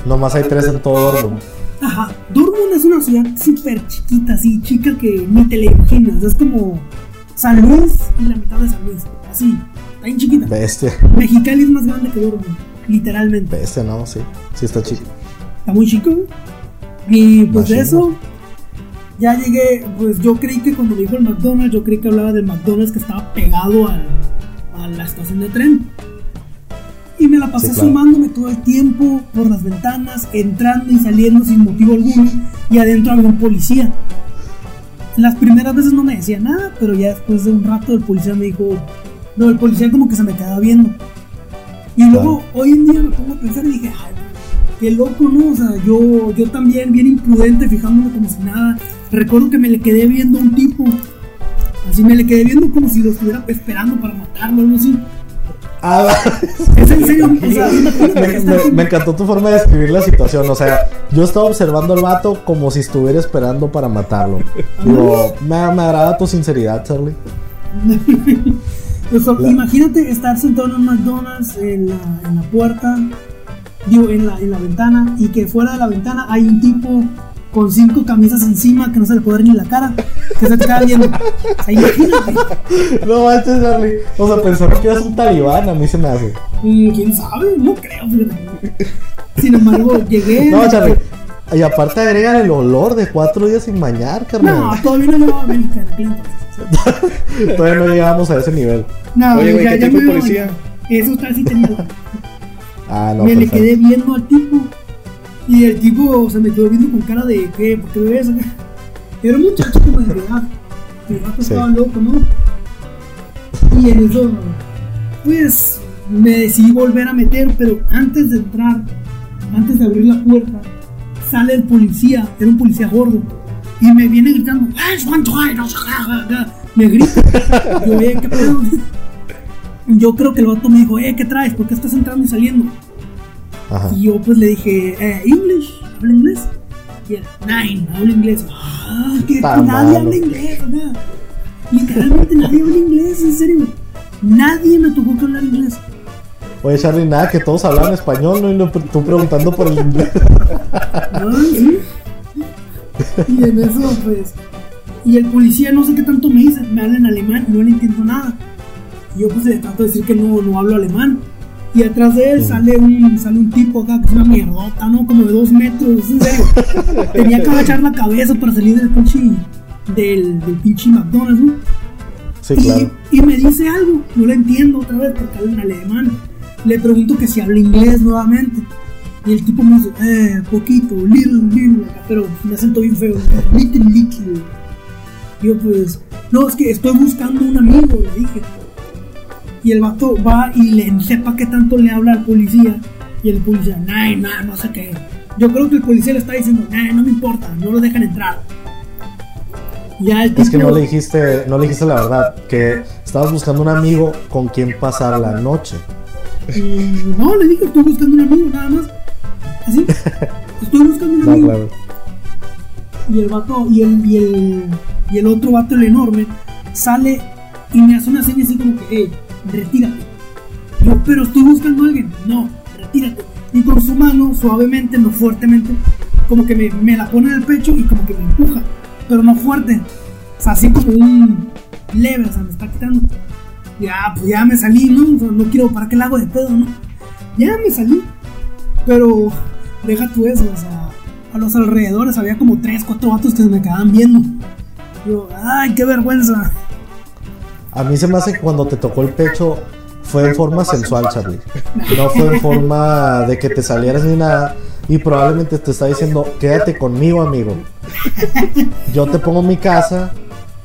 Nomás hay tres en todo Dortmund. Ajá, Dortmund es una ciudad súper chiquita, así chica que ni te la imaginas. Es como San Luis y la mitad de San Luis. Así, está bien chiquita. Bestia. Mexicali es más grande que Dortmund, literalmente. Bestia, no, sí. Sí está chido. Está muy chico. Y pues de eso, ya llegué. Pues yo creí que cuando me dijo el McDonald's, yo creí que hablaba del McDonald's que estaba pegado al- a la estación de tren. Y me la pasé Sí, claro. sumándome todo el tiempo por las ventanas, entrando y saliendo sin motivo alguno. Y adentro había un policía. Las primeras veces no me decía nada, pero ya después de un rato el policía me dijo, no, el policía como que se me quedaba viendo. Y luego hoy en día me pongo a pensar y dije, ay, qué loco, ¿no? O sea, yo, yo también bien imprudente, fijándome como si nada. Recuerdo que me le quedé viendo a un tipo. Así me le quedé viendo como si lo estuviera esperando para matarlo o algo así. Ah, Es en serio, o sea, me, encantó tu forma de describir la situación. O sea, yo estaba observando al vato como si estuviera esperando para matarlo. Digo, me, me agrada tu sinceridad, Charlie. O sea, La- Imagínate estar sentado en un McDonald's en la, en la puerta, digo, en la, en la ventana, y que fuera de la ventana hay un tipo con cinco camisas encima que no se le puede ver ni la cara, que se te queda viendo. O sea, imagínate. No manches, Charlie. O sea, pensaron que eras un talibán, a mí se me hace. Mm, ¿Quién sabe? No creo, fíjate. Sin embargo, llegué. No, Charlie. Y aparte agregan el olor de cuatro días sin bañar, No, carnal. todavía no llegaba a. Todavía no llegamos a ese nivel. No, Oye, güey, ya- ¿qué ya tipo me de iba a policía? Eso está así tenía. Ah, no, me le perfecto. quedé viendo al tipo. Y el tipo se me quedó viendo con cara de ¿qué? ¿Por qué me ves acá? Era un muchacho como de edad. Mi gato Sí. estaba loco, ¿no? Y en eso, pues me decidí volver a meter, pero antes de entrar, antes de abrir la puerta, sale el policía, era un policía gordo, y me viene gritando, me grita. Yo, eh, ¿qué pedo? Yo creo que el vato me dijo, eh, ¿qué traes? ¿Por qué estás entrando y saliendo? Ajá. Y yo pues le dije, eh, English, ¿habla inglés? Y él, Nine, habla inglés. Ah, que nadie habla inglés, acá. Literalmente nadie habla inglés, en serio. Nadie me tocó que hablar inglés. Oye, Charlie, nada, que todos hablan español, ¿no? Y lo- tú preguntando por el inglés. Sí. Y en eso, pues. Y el policía no sé qué tanto me dice, me habla en alemán, no le entiendo nada. Y yo pues le trato de decir que no, no hablo alemán. Y atrás de él sale un, sale un tipo acá que es una mierdota, ¿no? Como de dos metros, en serio. Tenía que agachar la cabeza para salir del pinche, del, del pinche McDonald's, ¿no? Sí, y, claro. y me dice algo, no lo entiendo otra vez porque habla en alemán. Le pregunto que si habla inglés nuevamente. Y el tipo me dice, eh, poquito, little, little, acá, pero me acento bien feo, little, little. Yo pues, no, es que estoy buscando un amigo, le dije. Y el vato va y le sepa qué tanto le habla al policía. Y el policía, nah, nah, no sé qué. Yo creo que el policía le está diciendo, nah, no me importa, no lo dejan entrar. Ya el Es que no le dijiste, no le dijiste la verdad, que estabas buscando un amigo con quien pasar la noche. No, le dije, estoy buscando un amigo, nada más. Así. Estoy buscando un No, amigo. claro. Y el vato, y el, y el, y el otro vato, el enorme, sale y me hace una seña así como que, hey, retírate. Yo, pero estoy buscando a alguien. No, retírate. Y con su mano, suavemente, no fuertemente, como que me, me la pone en el pecho y como que me empuja. Pero no fuerte. O sea, así como un leve, o sea, me está quitando. Ya, pues ya me salí, ¿no? No quiero, ¿para qué la hago de pedo, no? Ya me salí. Pero deja tú eso, o sea, a los alrededores había como tres, cuatro vatos que se me quedaban viendo. Yo, ay, qué vergüenza. A mí se me hace que cuando te tocó el pecho fue en forma sensual, Charlie. No fue en forma de que te salieras ni nada. Y probablemente te está diciendo, quédate conmigo, amigo. Yo te pongo mi casa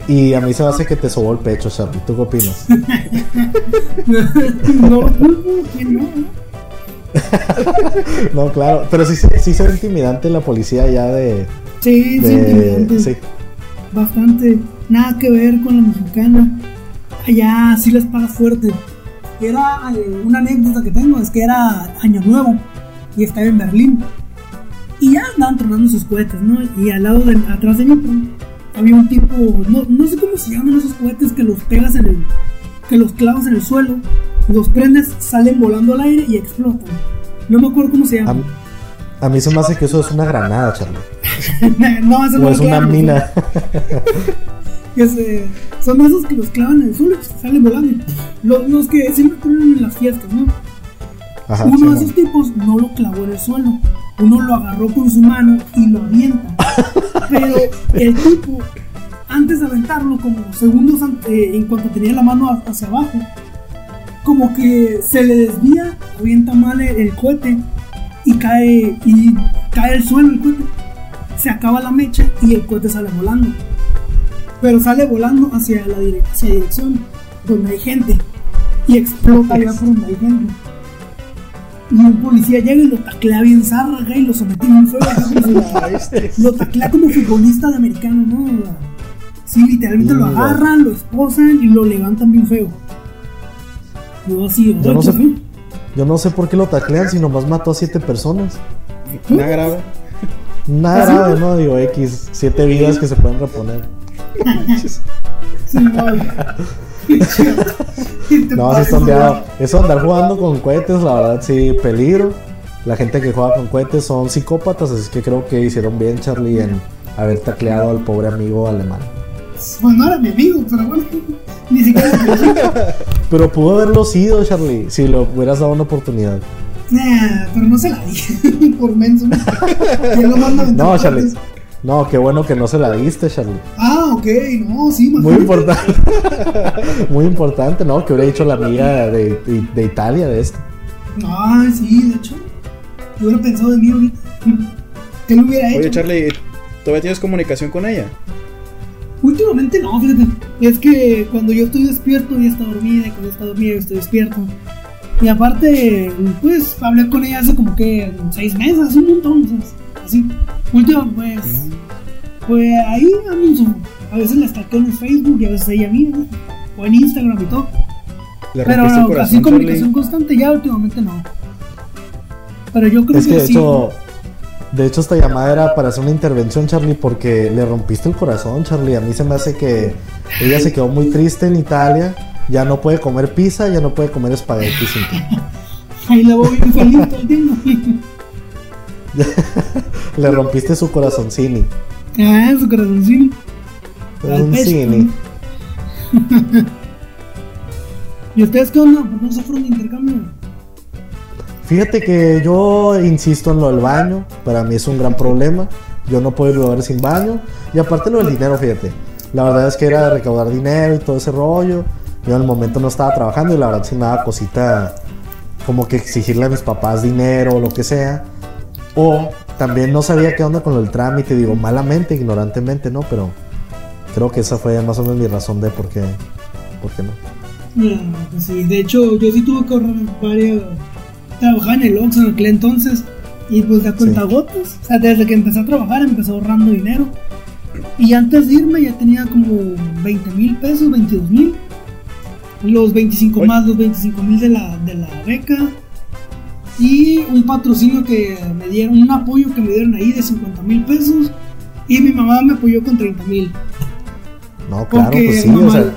y a mí se me hace que te sobó el pecho, Charlie. ¿Tú qué opinas? no lo culpo, ¿quién no? no? No, claro. Pero sí, sí se ve intimidante la policía ya de... Sí, sí, de intimidante. sí. Bastante. Nada que ver con la mexicana. Allá sí les paga fuerte. Era eh, una anécdota que tengo, es que era Año Nuevo y estaba en Berlín. Y ya andaban tronando sus cohetes, ¿no? Y al lado, de, atrás de mí, había un tipo, no, no sé cómo se llaman esos cohetes que los pegas en el, que los clavas en el suelo, los prendes, salen volando al aire y explotan. No me acuerdo cómo se A, llaman. a mí se me hace que eso es una granada, Charlie. no, eso no O es una mina. Que se- son de esos que los clavan en el suelo y salen volando. Los, los que siempre ponen en las fiestas, ¿no? Ajá, Uno de esos tipos no lo clavó en el suelo. Uno lo agarró con su mano y lo avienta. Pero el tipo, antes de aventarlo, como segundos eh, en cuanto tenía la mano ha- hacia abajo, como que se le desvía, avienta mal el, el cohete y cae, y cae al suelo el cohete. Se acaba la mecha y el cohete sale volando. Pero sale volando hacia la dire- hacia dirección donde hay gente y explota allá por donde hay gente. Y un policía llega y lo taclea bien zarra y lo somete en un fuego. lo- taclea como futbolista de americano, ¿no? Sí, literalmente lo agarran, lo esposan y lo levantan bien feo. Yo así, Yo no "Ay, sé, qué feo". yo no sé por qué lo taclean si nomás mató a siete personas. Nada grave. Nada ¿Ah, grave, ¿no? Digo, X, siete vidas que se pueden reponer. No. ¿Qué te No, sí está? Eso andar jugando con cohetes, la verdad, sí, peligro. La gente que juega con cohetes son psicópatas, así que creo que hicieron bien, Charlie, en haber tacleado al pobre amigo alemán. Pues no era mi amigo, pero bueno, ni siquiera me lo Pero pudo haberlo sido, Charlie, si le hubieras dado una oportunidad. Nah, pero no se la di por menso. ¿no? ¿Quién lo No, Charlie. No, qué bueno que no se la diste, Charlie. Ah, ok, no, sí, Muy imagínate. importante. Muy importante, ¿no? Que hubiera dicho la amiga de, de- de Italia de esto. Ay, sí, de hecho. Yo hubiera pensado de mí ahorita. ¿Qué lo hubiera hecho? Oye, Charlie, ¿todavía tienes comunicación con ella? Últimamente no, fíjate. Es que cuando yo estoy despierto, ella está dormida, y cuando está dormida, yo estoy despierto. Y aparte, pues hablé con ella hace como que seis meses, hace un montón, ¿sabes? Así. Último, pues. Pues ahí anuncio. A veces la stalkeo en Facebook y a veces ella a mí, ¿no? O en Instagram y todo. ¿Le Pero no, corazón, así comunicación Charlie? constante ya últimamente no. Pero yo creo Es que de sí. hecho, de hecho esta llamada era para hacer una intervención, Charlie, porque le rompiste el corazón, Charlie. A mí se me hace que ella se quedó muy triste en Italia. Ya no puede comer pizza, ya no puede comer espagueti sin ti. Ahí la voy bien feliz todo el tiempo. Le rompiste su corazoncini. ah, su corazoncito. Al Un pecho. cini. ¿Y ustedes qué onda? ¿Por qué no se fueron de intercambio? Fíjate que yo insisto en lo del baño. Para mí es un gran problema. Yo no puedo ir a lugares sin baño. Y aparte lo del dinero, fíjate. La verdad es que era recaudar dinero y todo ese rollo. Yo en el momento no estaba trabajando y la verdad sí me daba cosita como que exigirle a mis papás dinero o lo que sea. O también no sabía qué onda con el trámite, digo, malamente, ignorantemente, ¿no? Pero creo que esa fue más o menos mi razón de por qué, por qué no. Pues sí, de hecho, yo sí tuve que ahorrar varios. Trabajaba en el Oxxo en aquel entonces. Y pues de cuenta gotas. O sea, desde que empecé a trabajar empecé ahorrando dinero. Y antes de irme ya tenía como 20 mil pesos, 22 mil. Los 25 Oye. más los 25 mil de la, de la beca. Y un patrocinio que me dieron, un apoyo que me dieron ahí de 50 mil pesos. Y mi mamá me apoyó con 30 mil. No, claro, Porque pues sí, o sea,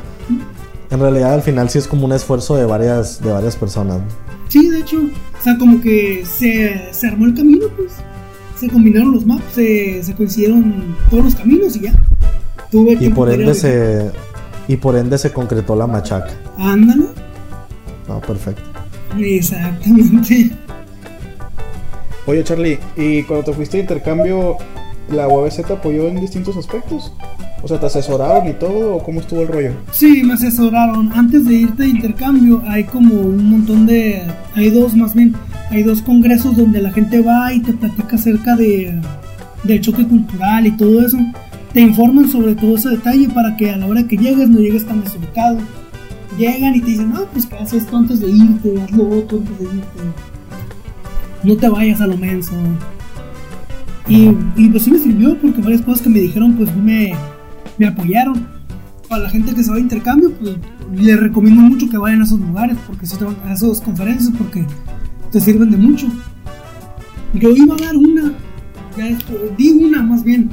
en realidad al final sí es como un esfuerzo de varias, de varias personas. Sí, de hecho, o sea, como que se, se armó el camino, pues. Se combinaron los maps, se, se coincidieron todos los caminos y ya. Tuve Y por ende se y por ende se concretó la machaca. Ándale. No, perfecto. Exactamente. Oye, Charlie, ¿y cuando te fuiste de intercambio, la UABC te apoyó en distintos aspectos? O sea, ¿te asesoraron y todo o cómo estuvo el rollo? Sí, me asesoraron. Antes de irte de intercambio, hay como un montón de. Hay dos más bien. Hay dos congresos donde la gente va y te platica acerca de, del choque cultural y todo eso. Te informan sobre todo ese detalle para que a la hora que llegues no llegues tan desubicado. Llegan y te dicen, no, pues que haces esto antes de irte, haz lo otro antes de irte. No te vayas a lo menso. Y, y pues sí me sirvió porque varias cosas que me dijeron pues me, me apoyaron. Para la gente que se va a intercambio, pues les recomiendo mucho que vayan a esos lugares, porque sí te van- a esas conferencias, porque te sirven de mucho. Yo iba a dar una, ya después, di una más bien,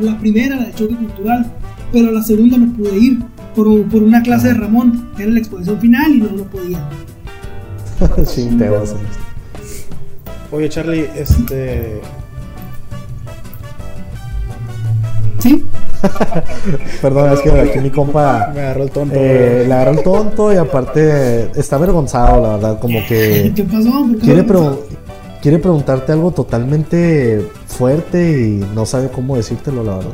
la primera, la de choque cultural, pero la segunda no pude ir por, por una clase de Ramón, que era la exposición final y no lo podía. sí, te vas a- Oye, Charlie, este. ¿Sí? Perdón, es que aquí mi compa Me agarró el tonto. eh, le agarró el tonto y aparte está avergonzado, la verdad, como que ¿Qué pasó? ¿Por qué quiere, quiere preguntarte algo totalmente fuerte y no sabe cómo decírtelo, la verdad.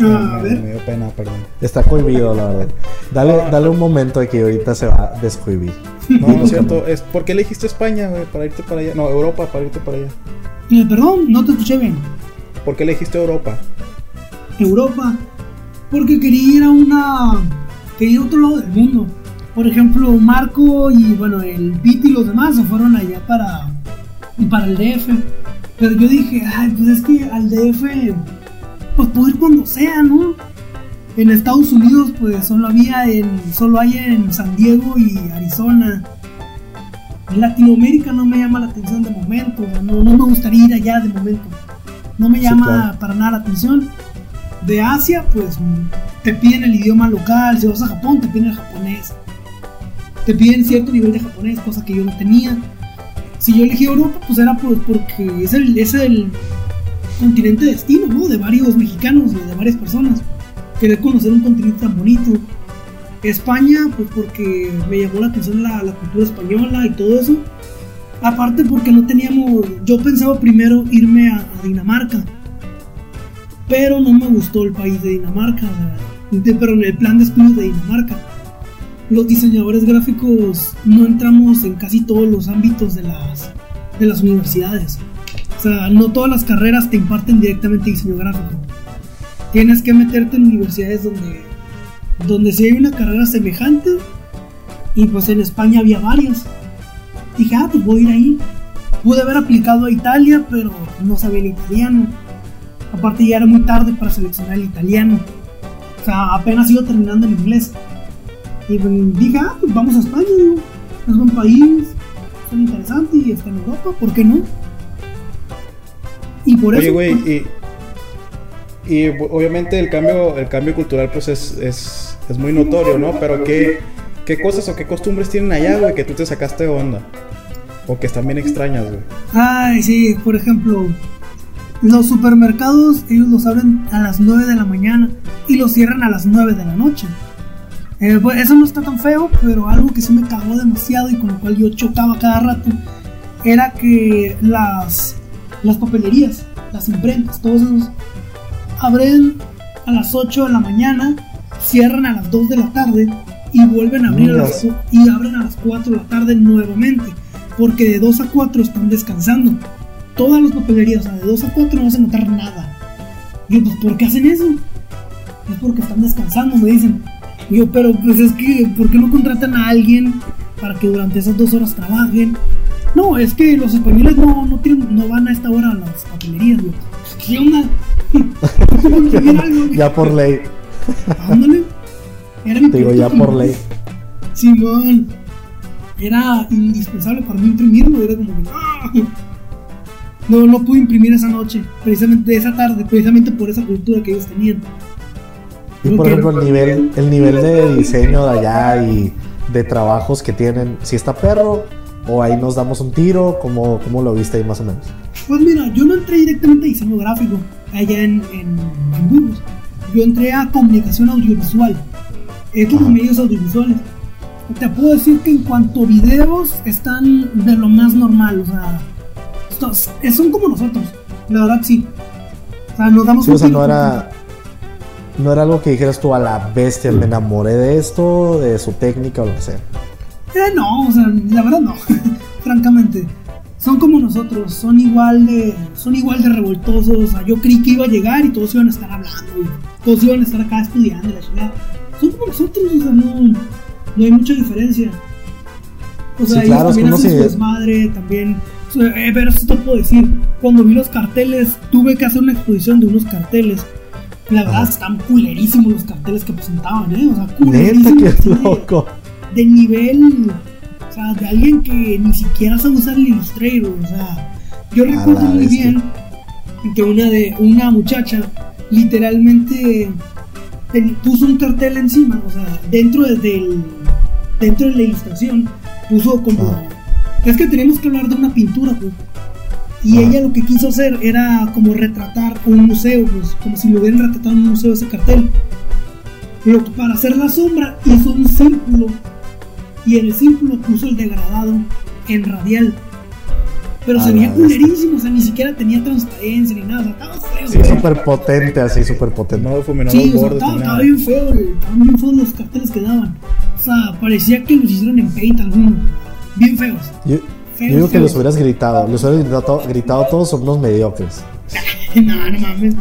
Ah, me, dio pena, perdón. Está cohibido, la verdad. Dale, dale un momento de que ahorita se va a descohibir. No, no es cierto. Es, ¿Por qué elegiste España, güey, para irte para allá? No, Europa, para irte para allá. Eh, perdón, no te escuché bien. ¿Por qué elegiste Europa? Europa porque quería ir a una quería ir a otro lado del mundo por ejemplo Marco y bueno el Pete y los demás se fueron allá para para el DF pero yo dije ay pues es que al DF pues puedo ir cuando sea no en Estados Unidos pues solo había en solo hay en San Diego y Arizona en Latinoamérica no me llama la atención de momento no, no me gustaría ir allá de momento no me Sí, llama claro. para nada la atención de Asia, pues te piden el idioma local. Si vas a Japón, te piden el japonés. Te piden cierto nivel de japonés, cosa que yo no tenía. Si yo elegí Europa, pues era por- porque es el, es el continente destino, ¿no? De varios mexicanos, de varias personas. Querer conocer un continente tan bonito. España, pues porque me llamó la atención la, cultura española y todo eso. Aparte porque no teníamos, yo pensaba primero irme a- Dinamarca pero no me gustó el país de Dinamarca, de- pero en el plan de estudios de Dinamarca. los diseñadores gráficos no entramos en casi todos los ámbitos de las, de las universidades. O sea, no todas las carreras te imparten directamente diseño gráfico. Tienes que meterte en universidades donde, donde sí hay una carrera semejante. Y pues en España había varias. Dije, ah, pues voy a ir ahí. Pude haber aplicado a Italia, pero no sabía el italiano. Aparte ya era muy tarde para seleccionar el italiano. O sea, apenas iba terminando el inglés. Y pues, dije, ah, pues vamos a España. Es buen país, es interesante y está en Europa, ¿por qué no? Y por Oye, eso. güey, pues, y, y obviamente el cambio, el cambio cultural pues es, es, es muy notorio, ¿no? Pero ¿qué, ¿qué cosas o qué costumbres tienen allá, güey, que tú te sacaste de onda? O que están bien extrañas, güey. Ay, sí, por ejemplo, los supermercados, ellos los abren a las 9 de la mañana y los cierran a las 9 de la noche. Eh, pues, eso no está tan feo, pero algo que sí me cagó demasiado y con lo cual yo chocaba cada rato era que las, las papelerías, las imprentas, todos esos, abren a las 8 de la mañana, cierran a las 2 de la tarde y vuelven a abrir a las, y abren a las 4 de la tarde nuevamente, porque de 2 a 4 están descansando. Todas las papelerías, o sea, de 2 a 4 no vas a notar nada. Y yo, pues, ¿por qué hacen eso? Es porque están descansando, me dicen. Y yo, pero pues es que, ¿por qué no contratan a alguien para que durante esas dos horas trabajen? No, es que los españoles no, no, tienen, no van a esta hora a las papelerías. Yo, ¿qué onda? ¿Cómo imprimir algo? Ya por ley. Ándale. Era mi Te digo, ya por ley. Simón. Era indispensable para mí imprimirlo. Era como que no. No, no pude imprimir esa noche. Precisamente esa tarde. Precisamente por esa cultura que ellos tenían. Y por ejemplo, el nivel, el nivel de diseño de allá y de trabajos que tienen, si está perro, o ahí nos damos un tiro, ¿cómo, cómo lo viste ahí más o menos? Pues mira, yo no entré directamente a diseño gráfico allá en, en. Yo entré a comunicación audiovisual. Es como Ajá. medios audiovisuales. Te puedo decir que en cuanto a videos están de lo más normal. O sea, estos- son como nosotros. La verdad sí. O sea, nos damos Sí, o un sea, tiro no era, no era algo que dijeras tú a la bestia, me enamoré de esto, de su técnica o lo que sea. Eh, no, o sea, la verdad no. Francamente. Son como nosotros, son igual de son igual de revoltosos. O sea, yo creí que iba a llegar y todos iban a estar hablando, y todos iban a estar acá estudiando la chingada. Son como nosotros, o sea, no, no hay mucha diferencia. O sea, Sí, claro, ellos es también hacen su desmadre, también. eh, pero eso te puedo decir. Cuando vi los carteles, tuve que hacer una exposición de unos carteles. La verdad, Ajá. están culerísimos los carteles que presentaban, ¿eh? O sea, Neta, culerísimos. qué sí loco. De nivel, o sea, de alguien que ni siquiera sabe usar el Illustrator, o sea, yo recuerdo muy bestia. bien que una de una muchacha literalmente puso un cartel encima, o sea, dentro de- del dentro de la ilustración puso como Ah. es que tenemos que hablar de una pintura, pues. Y Ah. ella lo que quiso hacer era como retratar un museo, pues, como si lo hubieran retratado en un museo ese cartel. Que para hacer la sombra hizo un círculo y en el círculo puso el degradado en radial. Pero A se veía culerísimo, o sea, ni siquiera tenía transparencia ni nada, o sea, estaba feo. Sí, súper potente, así, súper potente. No difuminó Sí, los o sea, estaba, bien feo, güey, estaban bien feos los carteles que daban. O sea, parecía que los hicieron en paint algunos, bien feos. Yo, Feos, yo digo que feos. los hubieras gritado, los hubieras gritado, gritado todos son unos mediocres. no, no mames.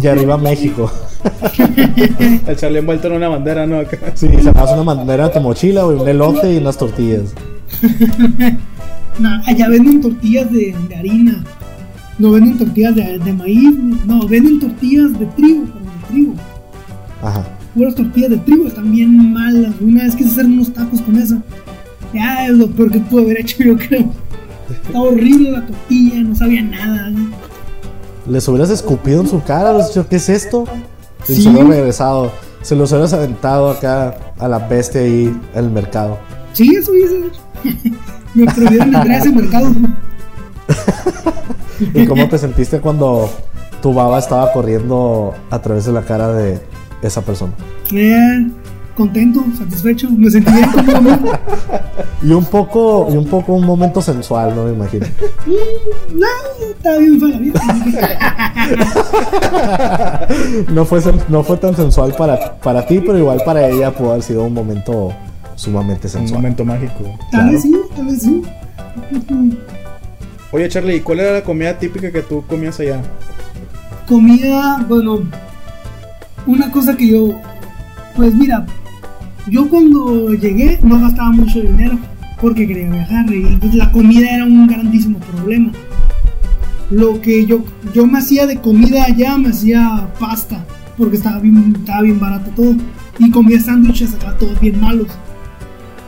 Y arriba México. El charlie envuelto en una bandera, ¿no? Acá. Sí, sacabas una bandera de tu mochila, güey, un elote y unas tortillas. No, allá venden tortillas de, de harina. No venden tortillas de, de maíz. No, venden tortillas de trigo, de trigo. Ajá. Puras tortillas de trigo están bien malas. Una vez quise hacer unos tacos con eso. Ya es lo peor que pude haber hecho, yo creo. Estaba horrible la tortilla, no sabía nada. ¿no? Les hubieras escupido en su cara, les dicho, ¿qué es esto? Y Sí. se hubieran regresado. Se los hubieras aventado acá a la bestia ahí el mercado. Sí, eso hice. Me prohibieron entrar a ese mercado. ¿Y cómo te sentiste cuando tu baba estaba corriendo a través de la cara de esa persona? Eh, contento, satisfecho. Me sentí bien como. Y un poco, y un poco un momento sensual, no me imagino. No, está bien fue la vida. No fue, no fue tan sensual para, para ti, pero igual para ella pudo haber sido un momento sumamente Un sensual. momento mágico. Tal Claro. vez sí, tal vez sí. Oye, Charlie, ¿y cuál era la comida típica que tú comías allá? Comida, bueno, una cosa que yo, pues mira, yo cuando llegué no gastaba mucho dinero porque quería viajar y pues, la comida era un grandísimo problema. Lo que yo, yo me hacía de comida allá, me hacía pasta porque estaba bien, estaba bien barato todo y comía sándwiches acá todos bien malos.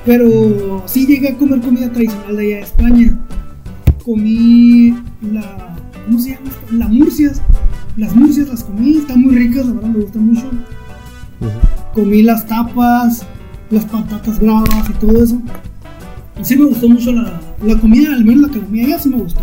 Pero sí llegué a comer comida tradicional de allá de España. Comí la, ¿cómo se llama? esto? La murcias. Las murcias las comí, están muy ricas, la verdad me gustan mucho. Comí las tapas, las patatas bravas y todo eso. Y sí me gustó mucho la, la comida, al menos la que comí allá sí me gustó.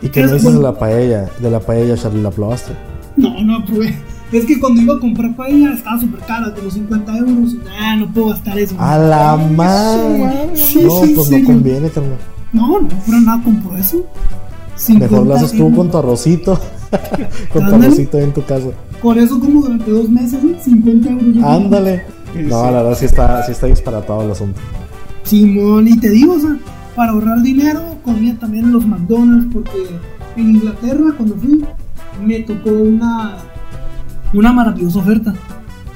¿Y qué me Es dices de la paella? De la paella, Charlie, ¿la probaste? No, no probé. Es que cuando iba a comprar paella estaba súper cara, como 50 euros. Y nah, no puedo gastar eso. ¡A la madre! Sí, No, sí, pues no conviene, carnal. No, no, pero nada compro eso. Mejor lo 50 haces tú euros. con tu arrocito. con tu arrocito en tu casa. Con eso como durante dos meses, ¿no? 50 euros. yo Ándale. No, sí. la verdad sí está, sí está disparatado el asunto. Simón, y te digo, o sea, para ahorrar dinero comía también en los McDonald's porque en Inglaterra cuando fui me tocó una una maravillosa oferta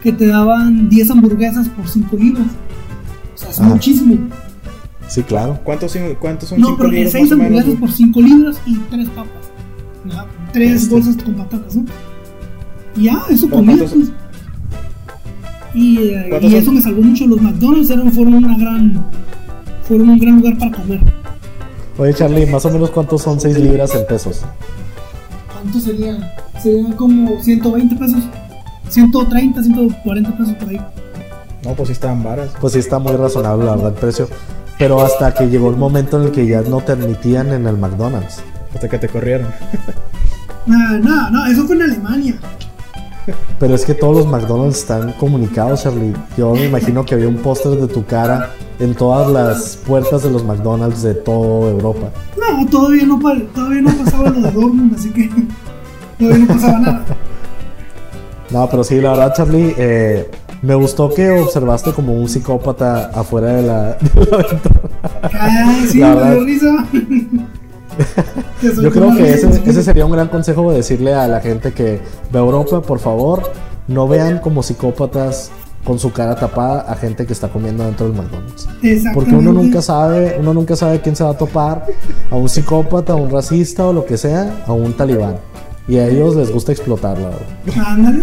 que te daban 10 hamburguesas por 5 libras. O sea, es Ah. muchísimo. Sí, claro. ¿Cuántos, cuántos son No, cinco pero libras 6 más o menos? hamburguesas güey? por 5 libras y 3 papas. Ya, Tres Este. bolsas con patatas, ¿no? Ya, eso ¿Pero comía, cuántos- pues. Y, eh, y son? eso me salvó mucho. Los McDonald's eran, fueron una gran fueron un gran lugar para comer. Oye, Charlie, más o menos cuántos son 6 libras en pesos. ¿Cuánto sería? Serían como 120 pesos. 130, 140 pesos por ahí. No, pues sí estaban varas. Pues sí está muy razonable, la verdad, el precio. Pero hasta que llegó el momento en el que ya no te admitían en el McDonald's. Hasta que te corrieron. Nada, nada, no, eso fue en Alemania. Pero es que todos los McDonald's están comunicados, Charlie. Yo me imagino que había un póster de tu cara en todas las puertas de los McDonald's de toda Europa. No, todavía no, todavía no pasaba lo de Dortmund, así que todavía no pasaba nada. No, pero sí, la verdad, Charlie, eh, me gustó que observaste como un psicópata afuera de la, de la ventana. Ah, sí, La me dio risa. Yo creo que ese, sería un gran consejo de decirle a la gente que ve Europa, por favor, no vean como psicópatas con su cara tapada a gente que está comiendo dentro del McDonald's. Porque uno nunca sabe, uno nunca sabe quién se va a topar, a un psicópata, a un racista o lo que sea, a un talibán. Y a ellos les gusta explotarla. Ándale,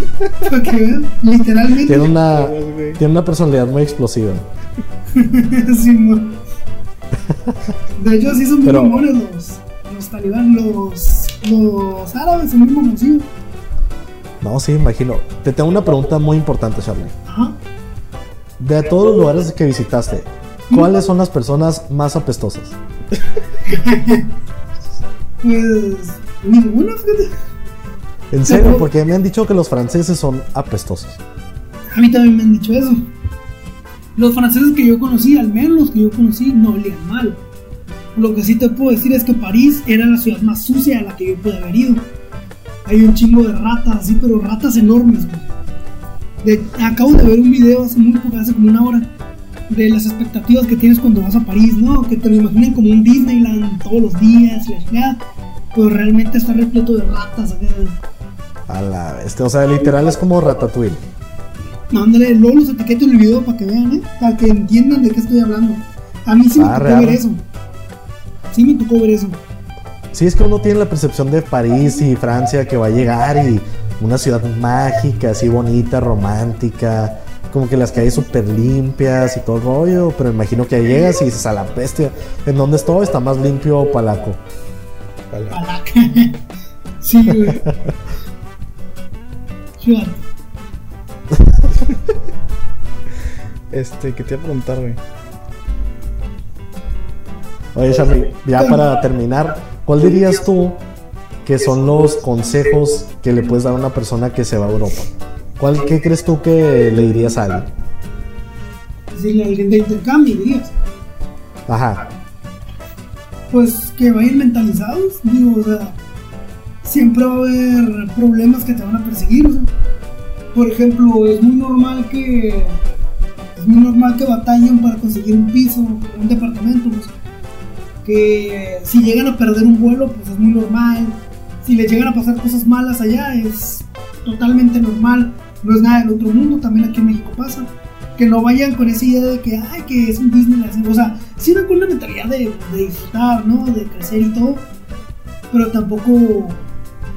para que vean, literalmente. Tiene una, tiene una personalidad muy explosiva. Sí. De hecho, sí son muy Pero- mamones los, los talibán, los, los árabes son muy mamoncillos. No, sí, imagino. Te tengo una pregunta muy importante, Charlie. Ajá. De todos los lugares que visitaste, ¿cuáles son las personas más apestosas? Pues ninguna, fíjate. En serio, porque me han dicho que los franceses son apestosos. A mí también me han dicho eso. Los franceses que yo conocí, al menos los que yo conocí, no olían mal. Lo que sí te puedo decir es que París era la ciudad más sucia a la que yo pude haber ido. Hay un chingo de ratas, así, pero ratas enormes. güey. De- acabo de ver un video hace muy poco, hace como una hora, de las expectativas que tienes cuando vas a París, ¿no? Que te lo imaginan como un Disneyland todos los días, la chingada. Pero realmente está repleto de ratas acá. A la bestia. O sea, literal es como Ratatouille. No, ándale, luego los etiqueto en el video para que vean, ¿eh? Para que entiendan de qué estoy hablando. A mí sí me Arre, tocó ver eso. Sí me tocó ver eso. Sí, es que uno tiene la percepción de París y Francia que va a llegar y una ciudad mágica, así bonita, romántica, como que las calles súper limpias y todo el rollo, pero imagino que ahí llegas y dices a la bestia, ¿en dónde estoy? Está más limpio Palaco. Palaca. sí, güey. Este, ¿qué te iba a preguntar, güey? Oye, Charlie, ya para terminar, ¿cuál dirías tú que son los consejos que le puedes dar a una persona que se va a Europa? ¿Cuál, ¿Qué crees tú que le dirías a alguien? Decirle a alguien de intercambio, dirías. Ajá, Pues que vayan mentalizados. Digo, o sea, siempre va a haber problemas que te van a perseguir. o sea. Por ejemplo, es muy normal que Es muy normal que batallen para conseguir un piso, un departamento, pues. Si llegan a perder un vuelo, pues es muy normal. Si les llegan a pasar cosas malas allá, es totalmente normal. No es nada del otro mundo, también aquí en México pasa. Que no vayan con esa idea de que, ay, que es un Disneyland. O sea, sí van con la mentalidad de, de disfrutar, ¿no? De crecer y todo. Pero tampoco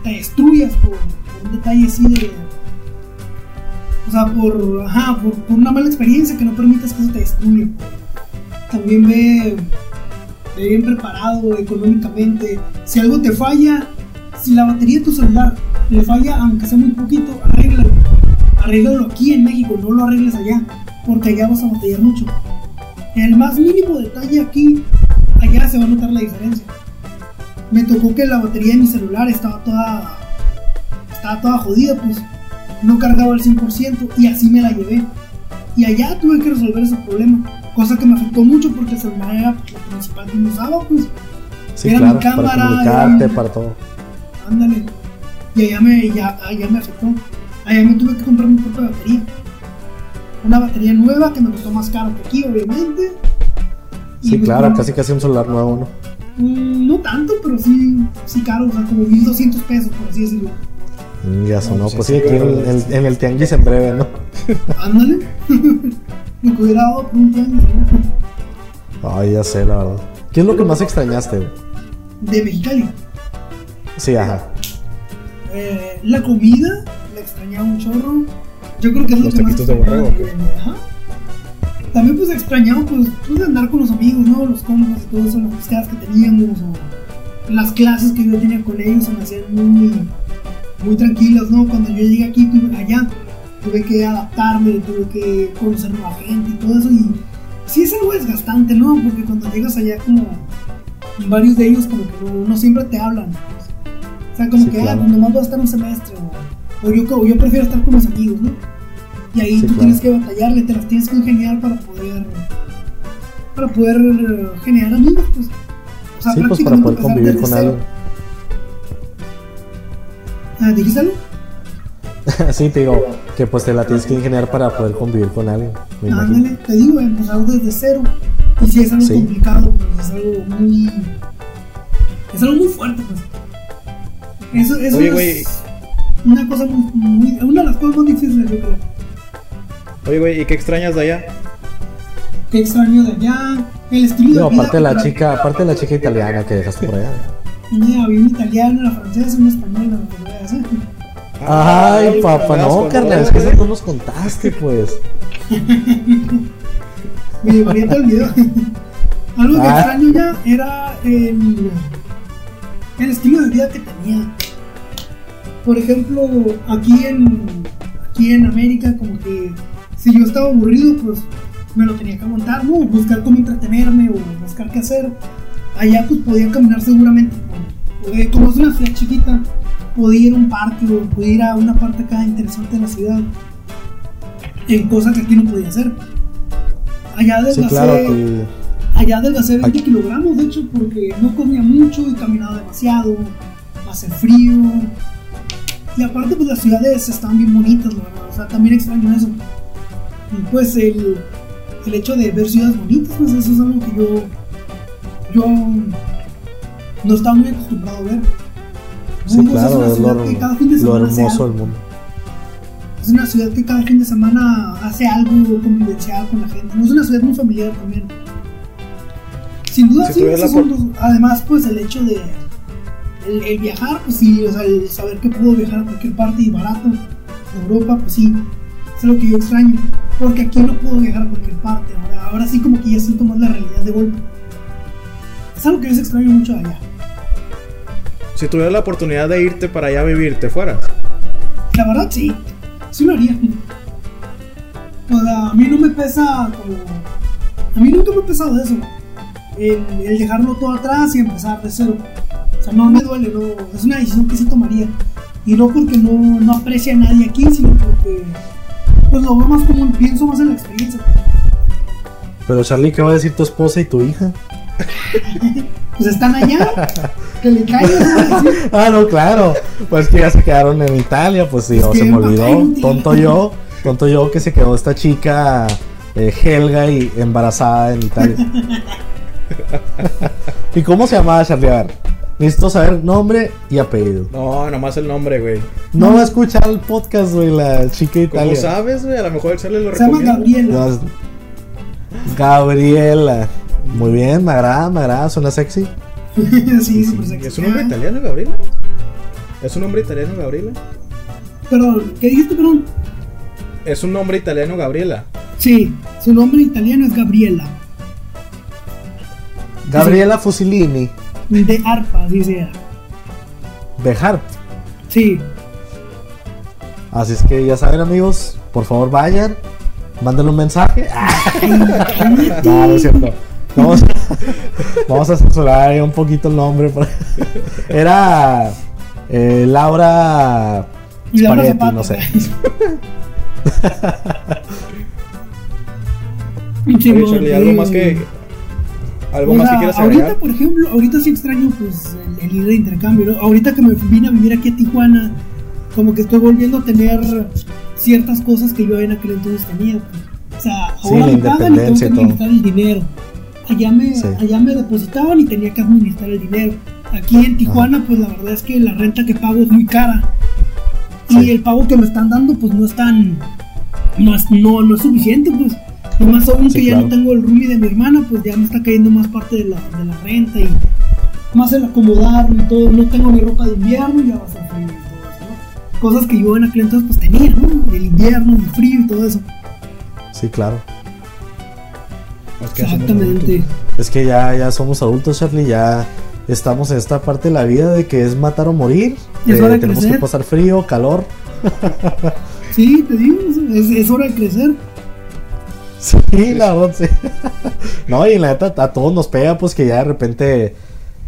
te destruyas por, un detalle así de. O sea, por, ajá, por, por una mala experiencia que no permitas que eso te destruya. También ve bien preparado económicamente. Si algo te falla, si la batería de tu celular le falla, aunque sea muy poquito, arréglalo. Arréglalo aquí en México, no lo arregles allá, porque allá vas a batallar mucho. El más mínimo detalle aquí, allá se va a notar la diferencia. Me tocó que la batería de mi celular estaba toda, estaba toda jodida, pues no cargaba al 100% y así me la llevé. Y allá tuve que resolver ese problema, cosa que me afectó mucho porque el celular era lo principal que me usaba, pues. Sí, Era claro, mi cámara, para era comunicarte, mi- para todo. Ándale. Y allá me, ya, allá me afectó. Allá me tuve que comprar mi propia batería. Una batería nueva que me costó más caro que aquí, obviamente. Y Sí, pues, claro, casi casi un celular nuevo, ¿no? mm, no tanto, pero sí, sí caro, o sea, como 1200 pesos, por así decirlo. Mm, Ya sonó, sí, pues sí, aquí en el tianguis en breve, ¿no? Ándale. Lo que hubiera dado por un ¿no? Ay, ya sé, la verdad. ¿Qué es lo que más extrañaste, güey? De Mexicali. Sí, ajá. Eh, la comida, la extrañaba un chorro. Yo creo que es lo Los que más de borrego. También pues extrañaba pues, pues andar con los amigos, ¿no? Los compas y todo eso, las amistades que teníamos o las clases que yo tenía con ellos se me hacían muy, muy tranquilas, ¿no? Cuando yo llegué aquí, tuve, allá, tuve que adaptarme, tuve que conocer nueva gente y todo eso y sí es algo desgastante, ¿no? Porque cuando llegas allá como varios de ellos como que no, no siempre te hablan, pues. O sea, como Sí, que, claro. ah, nomás voy a estar un semestre o, o yo, o yo prefiero estar con los amigos, ¿no? Y ahí Sí, tú claro. tienes que batallarle, te las tienes que ingeniar para poder para poder generar amigos, pues. O sea, Sí, pues para poder convivir con alguien. Ah, ¿Dijiste algo? sí, te digo que pues te la tienes que ingeniar para poder convivir con alguien. Me imagino. Ándale, te digo, empezar desde cero. Y si es algo Sí. complicado, pues es algo muy. Es algo muy fuerte, pues. Eso, eso Oye, es güey. una cosa muy, muy- Una de las cosas más difíciles, yo creo. Oye, güey, ¿y qué extrañas de allá? Qué extraño de allá. El estilo Digo, de vida. aparte de la chica, aparte de la chica italiana que dejaste por allá. Mira, había un italiano, una francesa, una española, Ay, papá, no, carnal, es que eso no nos contaste, pues. Me el video. Algo que Ah. extraño ya era el, el estilo de vida que tenía. Por ejemplo, aquí en, aquí en América, como que si yo estaba aburrido, pues me lo tenía que aguantar, ¿no? Buscar cómo entretenerme o buscar qué hacer. Allá pues podía caminar seguramente. eh, como es una ciudad chiquita, podía ir a un parque o podía ir a una parte acá interesante de la ciudad. En cosas que aquí no podía hacer. Allá Sí, claro, que Allá adelgacé 20 Aquí- kilogramos, de hecho, porque no comía mucho y caminaba demasiado, hace frío. Y aparte, pues las ciudades están bien bonitas, la verdad. O sea, también extraño eso. Y pues el, el hecho de ver ciudades bonitas, pues eso es algo que yo, yo no estaba muy acostumbrado a ver. Sí, claro, una es lo, ciudad que cada fin de lo semana hermoso del mundo. Es una ciudad que cada fin de semana hace algo convivencial con la gente. ¿no? Es una ciudad muy familiar también. Sin duda, Si sí. tuvieras esos la son los- además, pues el hecho de. El, el viajar, pues sí, o sea, el saber que puedo viajar a cualquier parte y barato de Europa, pues sí, es lo que yo extraño. Porque aquí no puedo viajar a cualquier parte. Ahora, ahora sí, como que ya siento más la realidad de golpe. Es algo que yo extraño mucho de allá. Si tuvieras la oportunidad de irte para allá a vivir, ¿te fueras? La verdad, sí. Sí lo haría. O sea, a mí no me pesa como... A mí nunca me ha pesado eso. El, el dejarlo todo atrás y empezar de cero. O sea, no me duele, no. Es una decisión que sí tomaría. Y no porque no, no aprecie a nadie aquí, sino porque... Pues lo veo más como... Pienso más en la experiencia. Pero Charlie, ¿qué va a decir tu esposa y tu hija? Pues están allá. que le caigan. Ah, no, claro. Pues que ya se quedaron en Italia, pues sí, se me olvidó. Tonto yo, tonto yo que se quedó esta chica eh, Helga y embarazada en Italia. ¿Y cómo se llamaba Charlie? A ver, necesito saber nombre y apellido. No, nomás el nombre, güey. No va a escuchar el podcast, güey, la chica de ¿Cómo Italia. sabes, güey? A lo mejor el Charlie lo Se llama. Gabriela. No, Gabriela. Muy bien, me agrada, me agrada, suena sexy. sí, súper sexy. ¿Es un nombre italiano, Gabriela? ¿Es un nombre italiano, Gabriela? Pero, ¿qué dijiste, perdón? Es un nombre italiano, Gabriela. Sí, su nombre italiano es Gabriela. Gabriela Fusilini, De arpa, así sea. Bejar. Sí. Así es que ya saben, amigos, por favor vayan, mándenle un mensaje. No, no es cierto. Vamos, vamos a censurar ahí un poquito el nombre. Era eh, Laura Spaghetti, no sé. Pinche Oye, Charlie, algo sí. más que. Algo más que quieras ahorita, agregar. por ejemplo, ahorita sí extraño pues el, el ir de intercambio, ¿no? Ahorita que me vine a vivir aquí a Tijuana, como que estoy volviendo a tener ciertas cosas que yo en aquel entonces tenía. pues. O sea, Sí, ahora la me pagan y tengo que independencia y todo. administrar el dinero. Allá me, Sí. allá me depositaban y tenía que administrar el dinero. Aquí en Tijuana, pues la verdad es que la renta que pago es muy cara. Y Sí. el pago que me están dando, pues no es tan. No es, no, no es suficiente, pues. Y más aún Sí, que ya no tengo el roomie de mi hermana, pues ya me está cayendo más parte de la, de la renta y más el acomodarme y todo. No tengo mi ropa de invierno, ya va a ser frío y todo eso, ¿no? Cosas que yo en aquel entonces pues tenía, ¿no? El invierno, el frío y todo eso. Sí, claro. Es que hacemos Exactamente. Es que ya, ya somos adultos, Charlie, ya estamos en esta parte de la vida de que es matar o morir. Es Eh, tenemos crecer. que pasar frío, calor. Sí, te digo, es, es hora de crecer. Sí, la verdad, sí. no, y la neta, a todos nos pega, pues que ya de repente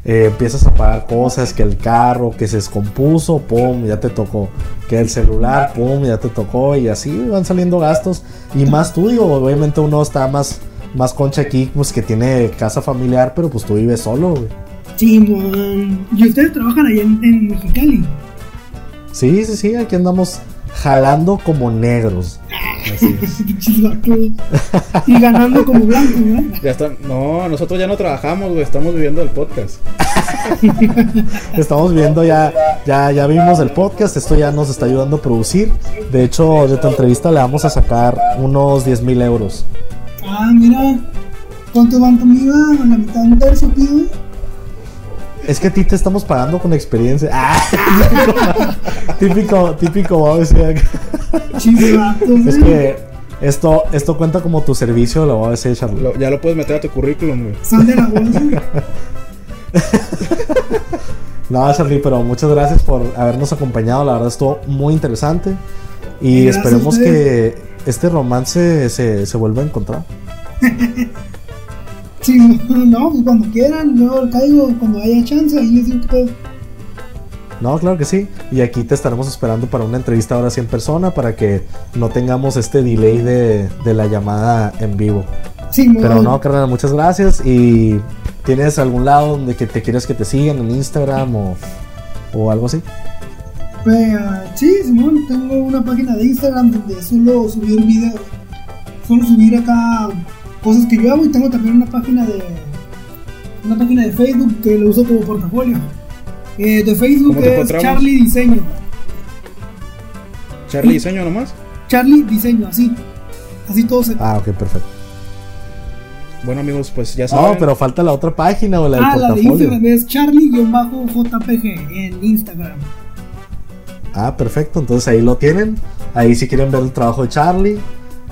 eh, empiezas a pagar cosas, que el carro, que se descompuso, pum, ya te tocó. Que el celular, pum, ya te tocó. Y así van saliendo gastos. Y más tú, digo, obviamente uno está más, más concha aquí, pues que tiene casa familiar, pero pues tú vives solo, güey. Sí, man. Y ustedes trabajan allá en, en Mexicali. Sí, sí, sí, aquí andamos jalando como negros. Así es. Y ganando como blancos, ¿verdad? Ya está. No, nosotros ya no trabajamos, güey. Estamos viviendo el podcast. Estamos viendo ya, ya, ya vimos el podcast, esto ya nos está ayudando a producir. De hecho, de tu entrevista le vamos a sacar unos 10 mil euros. Ah, mira. ¿Cuánto van conmigo? A la mitad, un tercio, pido. Es que a ti te estamos pagando con experiencia. Ah, típico, típico, vamos a decir. Es que esto, esto cuenta como tu servicio, lo voy a decir, Charlie. Lo- ya lo puedes meter a tu currículum, güey. Sal de la bolsa. No, Charlie, pero muchas gracias por habernos acompañado. La verdad estuvo muy interesante. Y Gracias esperemos que este romance se, se vuelva a encontrar. Sí, no, pues cuando quieran, yo caigo cuando haya chance, ahí les digo que. No, claro que sí. Y aquí te estaremos esperando para una entrevista ahora sí en persona para que no tengamos este delay de, de la llamada en vivo. Sí, mo- Pero no, carnal, muchas gracias. ¿Y tienes algún lado donde que te quieres que te sigan en Instagram o, o algo así? Eh, sí, Simón, tengo una página de Instagram donde suelo subir videos. Suelo subir acá cosas que yo hago y tengo también una página de una página de Facebook que lo uso como portafolio. Eh, de Facebook ¿Cómo te es? Charlie Diseño. Charlie Diseño nomás. Charlie Diseño, así. Así todo se. Ah, ok, perfecto. Bueno, amigos, pues ya saben. No, pero falta la otra página o la del ah, la de portafolio. Instagram es Charlie-JPG en Instagram. Ah, perfecto. Entonces ahí lo tienen. Ahí si quieren ver el trabajo de Charlie.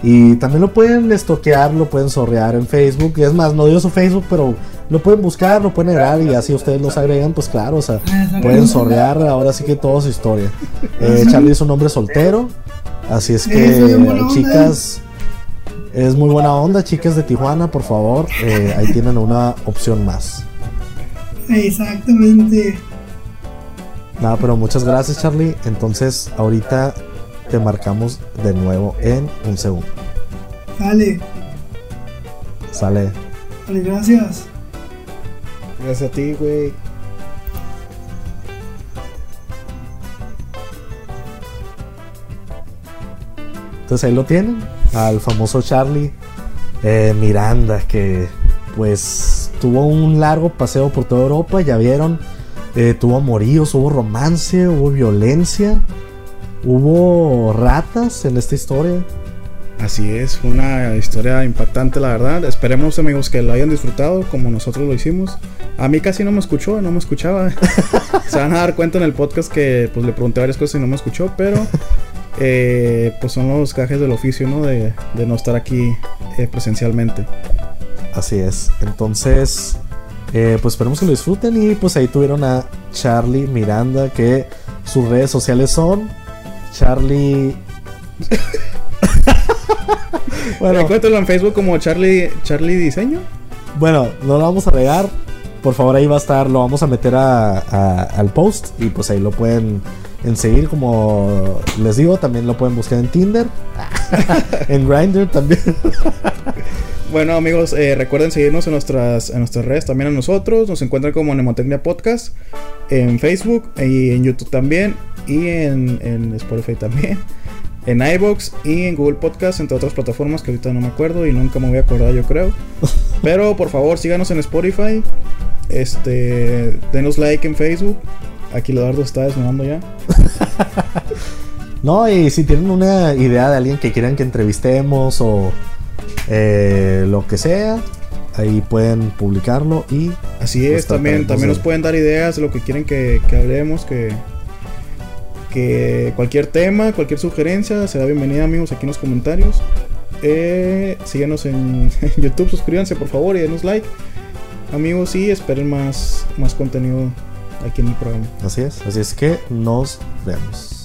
Y también lo pueden estoquear, lo pueden sorrear en Facebook. Y es más, no dio su Facebook, pero lo pueden buscar, lo pueden agregar y así ustedes los agregan, pues claro, o sea, pueden sorrear ahora sí que toda su historia. Eh, Charlie es un hombre soltero, así es que chicas, es muy buena onda, chicas de Tijuana, por favor, eh, ahí tienen una opción más. Exactamente. Nada, pero muchas gracias Charlie. Entonces ahorita te marcamos de nuevo en un segundo. Dale, Sale. dale, gracias. Gracias a ti, güey. Entonces ahí lo tienen, al famoso Charlie Eh, Miranda, que pues tuvo un largo paseo por toda Europa, ya vieron. Eh, tuvo amoríos, hubo romance, hubo violencia, hubo ratas en esta historia. Así es, fue una historia impactante, la verdad. Esperemos, amigos, que lo hayan disfrutado como nosotros lo hicimos. A mí casi no me escuchó, no me escuchaba. Se van a dar cuenta en el podcast que pues le pregunté varias cosas y no me escuchó, pero eh, pues son los cajes del oficio, ¿no? De, de no estar aquí eh, presencialmente. Así es. Entonces, eh, pues esperemos que lo disfruten. Y pues ahí tuvieron a Charlie Miranda, que sus redes sociales son Charlie. bueno, encuéntralo en Facebook como Charlie, Charlie Diseño. Bueno, no lo vamos a agregar. Por favor, ahí va a estar, lo vamos a meter a, a- al post y pues ahí lo pueden en seguir. Como les digo, también lo pueden buscar en Tinder, en Grindr también. Bueno amigos, eh, recuerden seguirnos en nuestras, en nuestras redes, también a nosotros. Nos encuentran como Nemotecnia Podcast en Facebook y en YouTube también y en, en Spotify también. En iBox y en Google Podcast, entre otras plataformas que ahorita no me acuerdo y nunca me voy a acordar, yo creo. Pero por favor, síganos en Spotify. Este, denos like en Facebook. Aquí Leonardo está desnudando ya. No, y si tienen una idea de alguien que quieran que entrevistemos o eh, lo que sea, ahí pueden publicarlo y Así es, Pues también, trataremos también de- nos pueden dar ideas de lo que quieren que, que hablemos, que, que cualquier tema, cualquier sugerencia, será bienvenida amigos aquí en los comentarios. Eh, síganos en, en YouTube, suscríbanse por favor y denos like. Amigos, y esperen más, más contenido aquí en el programa. así es. Así es que nos vemos.